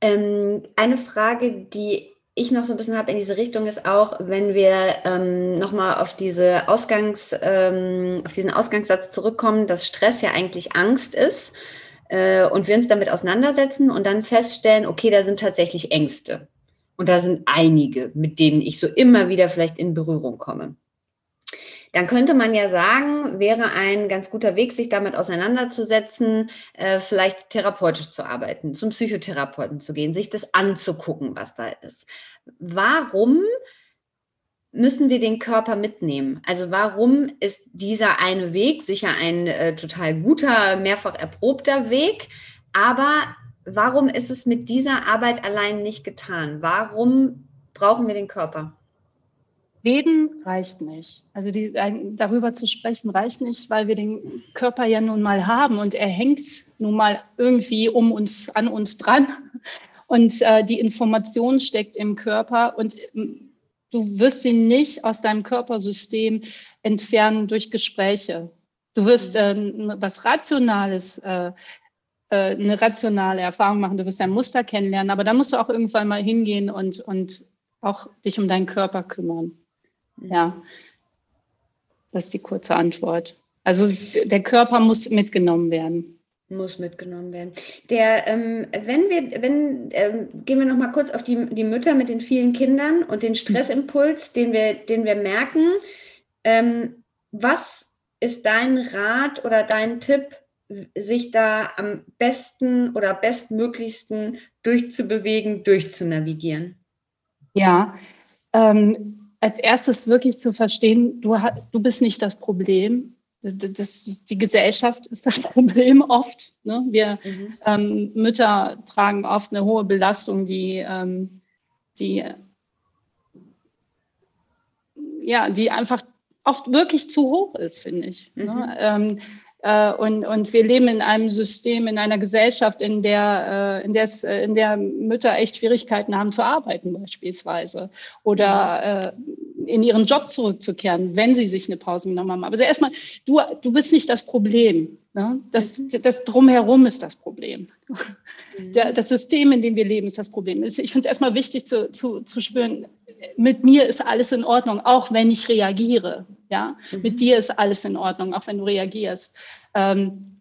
Speaker 1: Ähm, eine Frage, die ich noch so ein bisschen habe in diese Richtung ist auch, wenn wir ähm, nochmal auf diese Ausgangs, ähm, auf diesen Ausgangssatz zurückkommen, dass Stress ja eigentlich Angst ist äh, und wir uns damit auseinandersetzen und dann feststellen, okay, da sind tatsächlich Ängste. Und da sind einige, mit denen ich so immer wieder vielleicht in Berührung komme dann könnte man ja sagen, wäre ein ganz guter Weg, sich damit auseinanderzusetzen, äh, vielleicht therapeutisch zu arbeiten, zum Psychotherapeuten zu gehen, sich das anzugucken, was da ist. Warum müssen wir den Körper mitnehmen? Also warum ist dieser eine Weg sicher ein äh, total guter, mehrfach erprobter Weg, aber warum ist es mit dieser Arbeit allein nicht getan? Warum brauchen wir den Körper?
Speaker 2: Reden reicht nicht. Also die, darüber zu sprechen reicht nicht, weil wir den Körper ja nun mal haben und er hängt nun mal irgendwie um uns, an uns dran. Und äh, die Information steckt im Körper und ähm, du wirst sie nicht aus deinem Körpersystem entfernen durch Gespräche. Du wirst äh, was Rationales, äh, äh, eine rationale Erfahrung machen, du wirst ein Muster kennenlernen, aber dann musst du auch irgendwann mal hingehen und, und auch dich um deinen Körper kümmern. Ja, das ist die kurze Antwort. Also der Körper muss mitgenommen werden.
Speaker 1: Muss mitgenommen werden. Der, ähm, wenn wir, wenn, ähm, gehen wir noch mal kurz auf die, die Mütter mit den vielen Kindern und den Stressimpuls, den wir, den wir merken. Ähm, was ist dein Rat oder dein Tipp, sich da am besten oder bestmöglichsten durchzubewegen, durchzunavigieren?
Speaker 2: Ja, ähm, als erstes wirklich zu verstehen, du, du bist nicht das Problem. Das, die Gesellschaft ist das Problem oft. Ne? Wir mhm. ähm, Mütter tragen oft eine hohe Belastung, die, ähm, die, ja, die einfach oft wirklich zu hoch ist, finde ich. Ne? Mhm. Ne? Ähm, äh, und, und wir leben in einem System, in einer Gesellschaft, in der, äh, in, der, äh, in der Mütter echt Schwierigkeiten haben zu arbeiten beispielsweise oder in ihren Job zurückzukehren, wenn sie sich eine Pause genommen haben. Aber also erstmal, du, du bist nicht das Problem. Ne? Das, das Drumherum ist das Problem. Mhm. Der, das System, in dem wir leben, ist das Problem. Ich finde es erstmal wichtig zu, zu, zu spüren, mit mir ist alles in Ordnung, auch wenn ich reagiere. Ja, mhm. mit dir ist alles in Ordnung, auch wenn du reagierst. Ähm,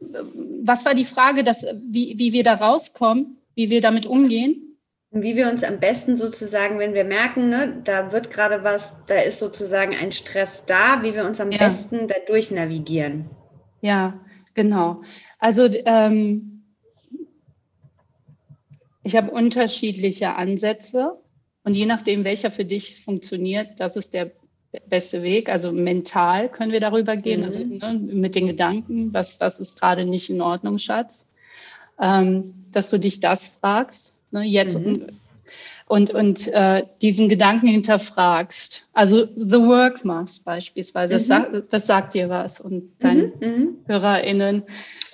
Speaker 2: was war die Frage, dass, wie, wie wir da rauskommen, wie wir damit umgehen?
Speaker 1: Wie wir uns am besten sozusagen, wenn wir merken, ne, da wird gerade was, da ist sozusagen ein Stress da, wie wir uns am ja. besten da durchnavigieren.
Speaker 2: Ja, genau. Also ähm, ich habe unterschiedliche Ansätze. Und je nachdem, welcher für dich funktioniert, das ist der beste Weg. Also mental können wir darüber gehen, mhm. also ne, mit den Gedanken, was, was ist gerade nicht in Ordnung, Schatz. Ähm, dass du dich das fragst. Ne, jetzt mhm und, und äh, diesen Gedanken hinterfragst. Also The Work machst beispielsweise, mhm. das, sagt, das, sagt dir was und deinen mhm. mhm. HörerInnen.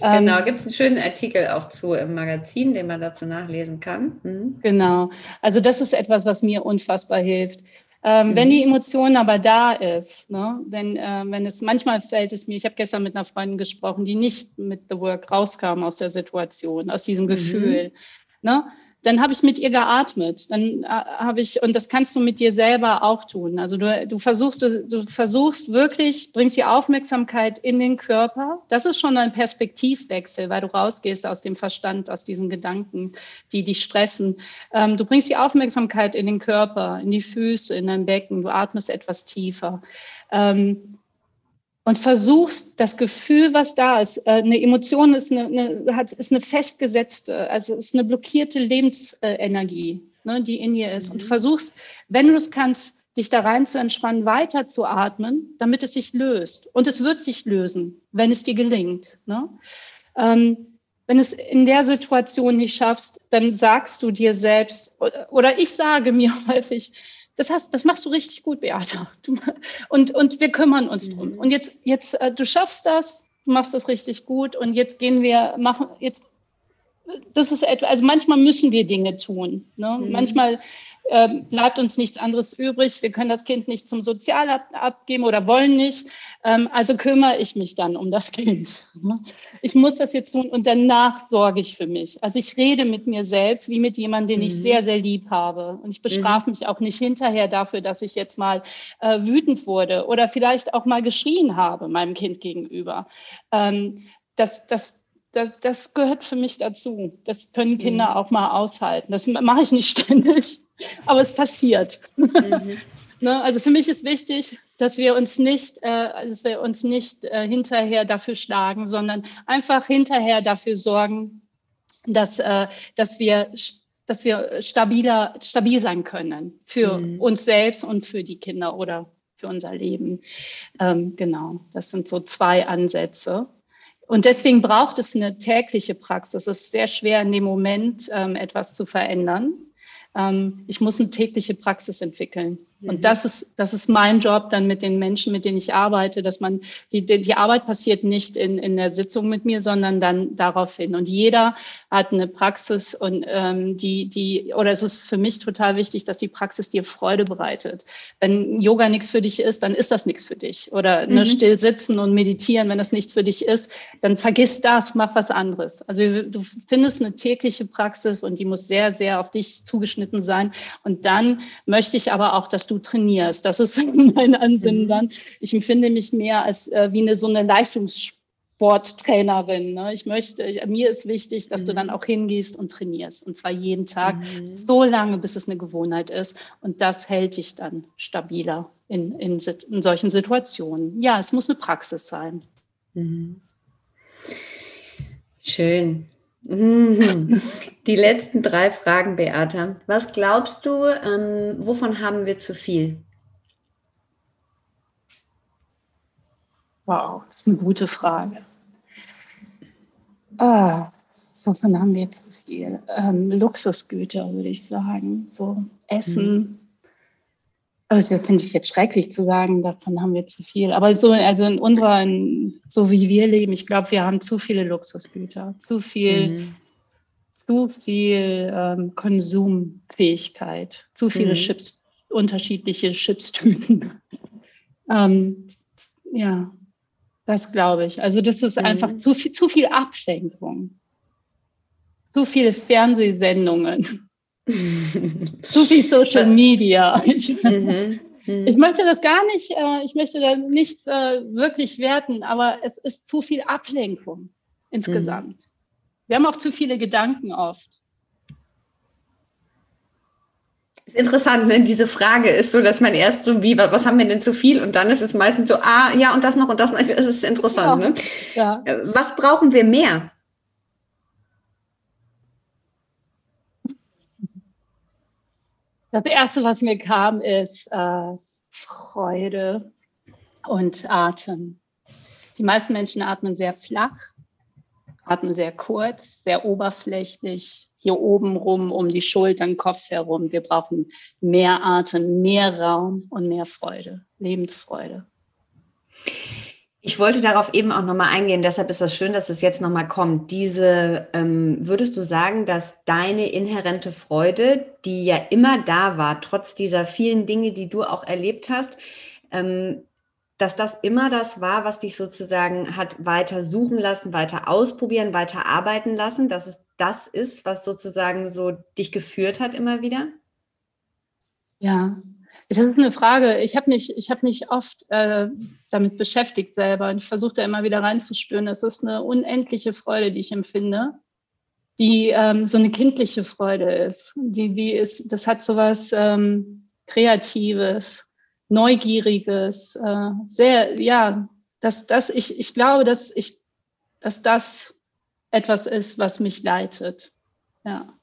Speaker 1: Ähm, genau, gibt es einen schönen Artikel auch zu im Magazin, den man dazu nachlesen kann.
Speaker 2: Mhm. Genau, also das ist etwas, was mir unfassbar hilft. Ähm, mhm. Wenn die Emotion aber da ist, ne, wenn, äh, wenn es manchmal fällt es mir, ich habe gestern mit einer Freundin gesprochen, die nicht mit The Work rauskam aus der Situation, aus diesem mhm. Gefühl. Ne? Dann habe ich mit ihr geatmet. Dann äh, habe ich, und das kannst du mit dir selber auch tun. Also du, du versuchst, du, du versuchst wirklich, bringst die Aufmerksamkeit in den Körper. Das ist schon ein Perspektivwechsel, weil du rausgehst aus dem Verstand, aus diesen Gedanken, die dich stressen. Ähm, du bringst die Aufmerksamkeit in den Körper, in die Füße, in dein Becken. Du atmest etwas tiefer. Ähm, und versuchst das Gefühl, was da ist, äh, eine Emotion ist eine, eine, hat, ist eine festgesetzte, also ist eine blockierte Lebensenergie, ne, die in dir ist. Mhm. Und versuchst, wenn du es kannst, dich da rein zu entspannen, weiter zu atmen, damit es sich löst. Und es wird sich lösen, wenn es dir gelingt. Ne? Ähm, wenn es in der Situation nicht schaffst, dann sagst du dir selbst, oder ich sage mir häufig, das hast, das machst du richtig gut, Beata. Du, und, und wir kümmern uns mhm. drum. Und jetzt, jetzt, äh, du schaffst das, du machst das richtig gut und jetzt gehen wir, machen, jetzt, das ist etwa, also manchmal müssen wir Dinge tun. Ne? Mhm. Manchmal ähm, bleibt uns nichts anderes übrig. Wir können das Kind nicht zum Sozialamt abgeben oder wollen nicht. Ähm, also kümmere ich mich dann um das Kind. Ich muss das jetzt tun und danach sorge ich für mich. Also ich rede mit mir selbst wie mit jemandem, den ich mhm. sehr, sehr lieb habe. Und ich bestrafe mhm. mich auch nicht hinterher dafür, dass ich jetzt mal äh, wütend wurde oder vielleicht auch mal geschrien habe meinem Kind gegenüber. Ähm, das, das, das, das gehört für mich dazu. Das können Kinder mhm. auch mal aushalten. Das mache ich nicht ständig aber es passiert. Mhm. ne? Also für mich ist wichtig, dass wir uns nicht, äh, dass wir uns nicht äh, hinterher dafür schlagen, sondern einfach hinterher dafür sorgen, dass, äh, dass wir dass wir stabiler, stabil sein können für mhm. uns selbst und für die Kinder oder für unser Leben. Ähm, genau, das sind so zwei Ansätze. Und deswegen braucht es eine tägliche Praxis. Es ist sehr schwer, in dem Moment ähm, etwas zu verändern. Ähm, ich muss eine tägliche Praxis entwickeln. Und mhm. das ist, das ist mein Job dann mit den Menschen, mit denen ich arbeite, dass man, die, die Arbeit passiert nicht in, in der Sitzung mit mir, sondern dann daraufhin. Und jeder hat eine Praxis und ähm, die, die, oder es ist für mich total wichtig, dass die Praxis dir Freude bereitet. Wenn Yoga nichts für dich ist, dann ist das nichts für dich. Oder ne, mhm. still sitzen und meditieren, wenn das nichts für dich ist, dann vergiss das, mach was anderes. Also du findest eine tägliche Praxis und die muss sehr, sehr auf dich zugeschnitten sein. Und dann möchte ich aber auch, dass du trainierst. Das ist mein Ansinnen mhm. dann. Ich empfinde mich mehr als äh, wie eine so eine Leistungssporttrainerin. Ne? Ich möchte, mir ist wichtig, dass mhm. du dann auch hingehst und trainierst. Und zwar jeden Tag, mhm. so lange, bis es eine Gewohnheit ist. Und das hält dich dann stabiler in, in, in solchen Situationen. Ja, es muss eine Praxis sein.
Speaker 1: Mhm. Schön. Die letzten drei Fragen, Beata. Was glaubst du, ähm, wovon haben wir zu viel?
Speaker 2: Wow, das ist eine gute Frage. Ah, wovon haben wir zu viel? Ähm, Luxusgüter, würde ich sagen. So Essen. Mhm. Also finde ich jetzt schrecklich zu sagen, davon haben wir zu viel. Aber so, also in unserer, in, so wie wir leben, ich glaube, wir haben zu viele Luxusgüter, zu viel, mhm. zu viel ähm, Konsumfähigkeit, zu viele mhm. Chips, unterschiedliche Chipstüten. ähm, ja, das glaube ich. Also das ist mhm. einfach zu viel, zu viel Ablenkung, zu viele Fernsehsendungen. Zu viel Social Media. Ich, mhm. Mhm. ich, möchte das gar nicht, äh, ich möchte da nichts äh, wirklich werten, aber es ist zu viel Ablenkung insgesamt. Mhm. Wir haben auch zu viele Gedanken oft.
Speaker 1: ist interessant, ne? diese Frage ist so, dass man erst so wie, was haben wir denn zu viel? Und dann ist es meistens so, ah, ja, und das noch und das noch. Das ist interessant. Ja. Ne? Ja. Äh, was brauchen wir mehr?
Speaker 2: Das erste, was mir kam, ist äh, Freude und Atem. Die meisten Menschen atmen sehr flach, atmen sehr kurz, sehr oberflächlich, hier oben rum, um die Schultern, Kopf herum. Wir brauchen mehr Atem, mehr Raum und mehr Freude, Lebensfreude.
Speaker 1: Ich wollte darauf eben auch nochmal eingehen, deshalb ist das schön, dass es jetzt nochmal kommt. Diese, ähm, würdest du sagen, dass deine inhärente Freude, die ja immer da war, trotz dieser vielen Dinge, die du auch erlebt hast, ähm, dass das immer das war, was dich sozusagen hat weiter suchen lassen, weiter ausprobieren, weiter arbeiten lassen, dass es das ist, was sozusagen so dich geführt hat immer wieder?
Speaker 2: Ja, das ist eine Frage. Ich habe mich, ich habe mich oft äh, damit beschäftigt selber und ich versuche da immer wieder reinzuspüren. Das ist eine unendliche Freude, die ich empfinde, die ähm, so eine kindliche Freude ist. Die, die ist, das hat so was ähm, Kreatives, Neugieriges, äh, sehr, ja, dass das, ich, ich glaube, dass ich, dass das etwas ist, was mich leitet. Ja.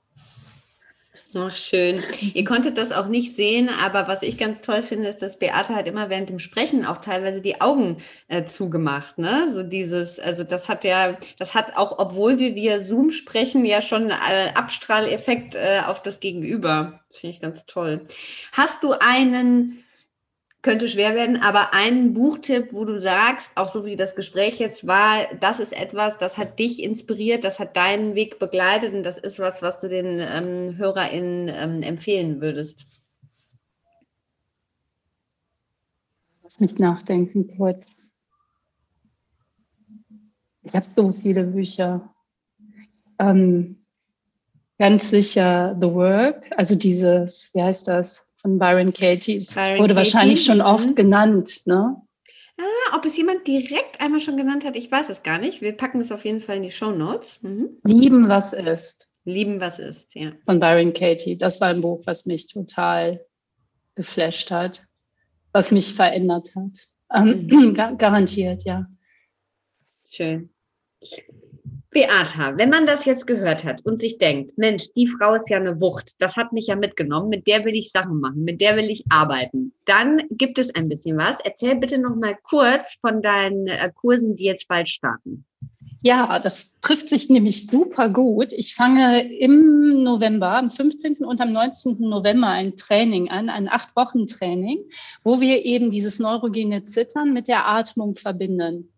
Speaker 1: Ach, schön. Ihr konntet das auch nicht sehen, aber was ich ganz toll finde, ist, dass Beate halt immer während dem Sprechen auch teilweise die Augen äh, zugemacht, ne? So dieses, also das hat ja, das hat auch, obwohl wir via Zoom sprechen, ja schon äh, Abstrahleffekt äh, auf das Gegenüber. Finde ich ganz toll. Hast du einen könnte schwer werden, aber ein Buchtipp, wo du sagst, auch so wie das Gespräch jetzt war, das ist etwas, das hat dich inspiriert, das hat deinen Weg begleitet und das ist was, was du den ähm, HörerInnen ähm, empfehlen würdest.
Speaker 2: Lass mich nachdenken kurz. Ich habe so viele Bücher. Ähm, ganz sicher The Work, also dieses, wie heißt das? Von Byron Katie. Byron wurde Katie. wahrscheinlich schon oft mhm. genannt, ne?
Speaker 1: Ah, ob es jemand direkt einmal schon genannt hat, ich weiß es gar nicht. Wir packen es auf jeden Fall in die Show Notes.
Speaker 2: Mhm. Lieben, was ist.
Speaker 1: Lieben, was ist, ja.
Speaker 2: Von Byron Katie. Das war ein Buch, was mich total geflasht hat, was mich verändert hat. Ähm, mhm. garantiert, ja.
Speaker 1: Schön. Beata, wenn man das jetzt gehört hat und sich denkt, Mensch, die Frau ist ja eine Wucht, das hat mich ja mitgenommen, mit der will ich Sachen machen, mit der will ich arbeiten, dann gibt es ein bisschen was. Erzähl bitte noch mal kurz von deinen äh, Kursen, die jetzt bald starten.
Speaker 2: Ja, das trifft sich nämlich super gut. Ich fange im November, am 15. und am 19. November ein Training an, ein acht Wochen Training, wo wir eben dieses neurogene Zittern mit der Atmung verbinden.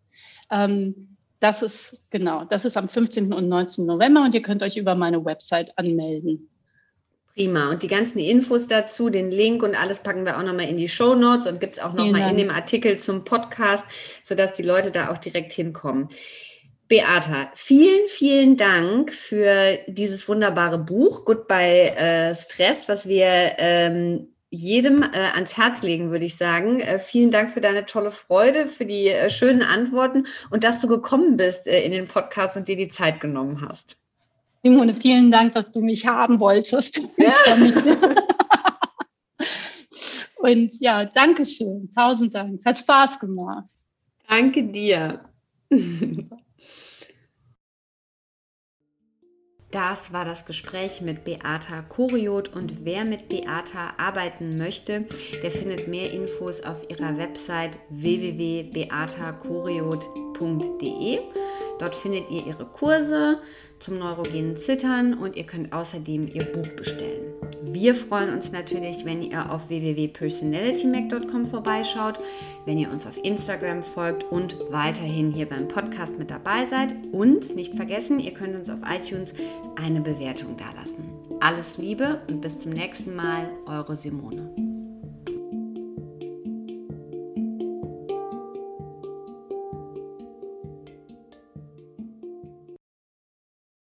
Speaker 2: Ähm, das ist genau, das ist am 15. und 19. November und ihr könnt euch über meine Website anmelden.
Speaker 1: Prima. Und die ganzen Infos dazu, den Link und alles packen wir auch nochmal in die Show Notes und gibt es auch nochmal in dem Artikel zum Podcast, sodass die Leute da auch direkt hinkommen. Beata, vielen, vielen Dank für dieses wunderbare Buch Goodbye äh, Stress, was wir ähm, jedem äh, ans Herz legen, würde ich sagen. Äh, vielen Dank für deine tolle Freude, für die äh, schönen Antworten und dass du gekommen bist äh, in den Podcast und dir die Zeit genommen hast.
Speaker 2: Simone, vielen Dank, dass du mich haben wolltest. Ja. und ja, danke schön. Tausend Dank. Es hat Spaß gemacht.
Speaker 1: Danke dir. Das war das Gespräch mit Beata Koriot und wer mit Beata arbeiten möchte, der findet mehr Infos auf ihrer Website www.beatakoriot.de. Dort findet ihr ihre Kurse zum neurogenen Zittern und ihr könnt außerdem ihr Buch bestellen. Wir freuen uns natürlich, wenn ihr auf www.personalitymac.com vorbeischaut, wenn ihr uns auf Instagram folgt und weiterhin hier beim Podcast mit dabei seid. Und nicht vergessen, ihr könnt uns auf iTunes eine Bewertung dalassen. Alles Liebe und bis zum nächsten Mal, eure Simone.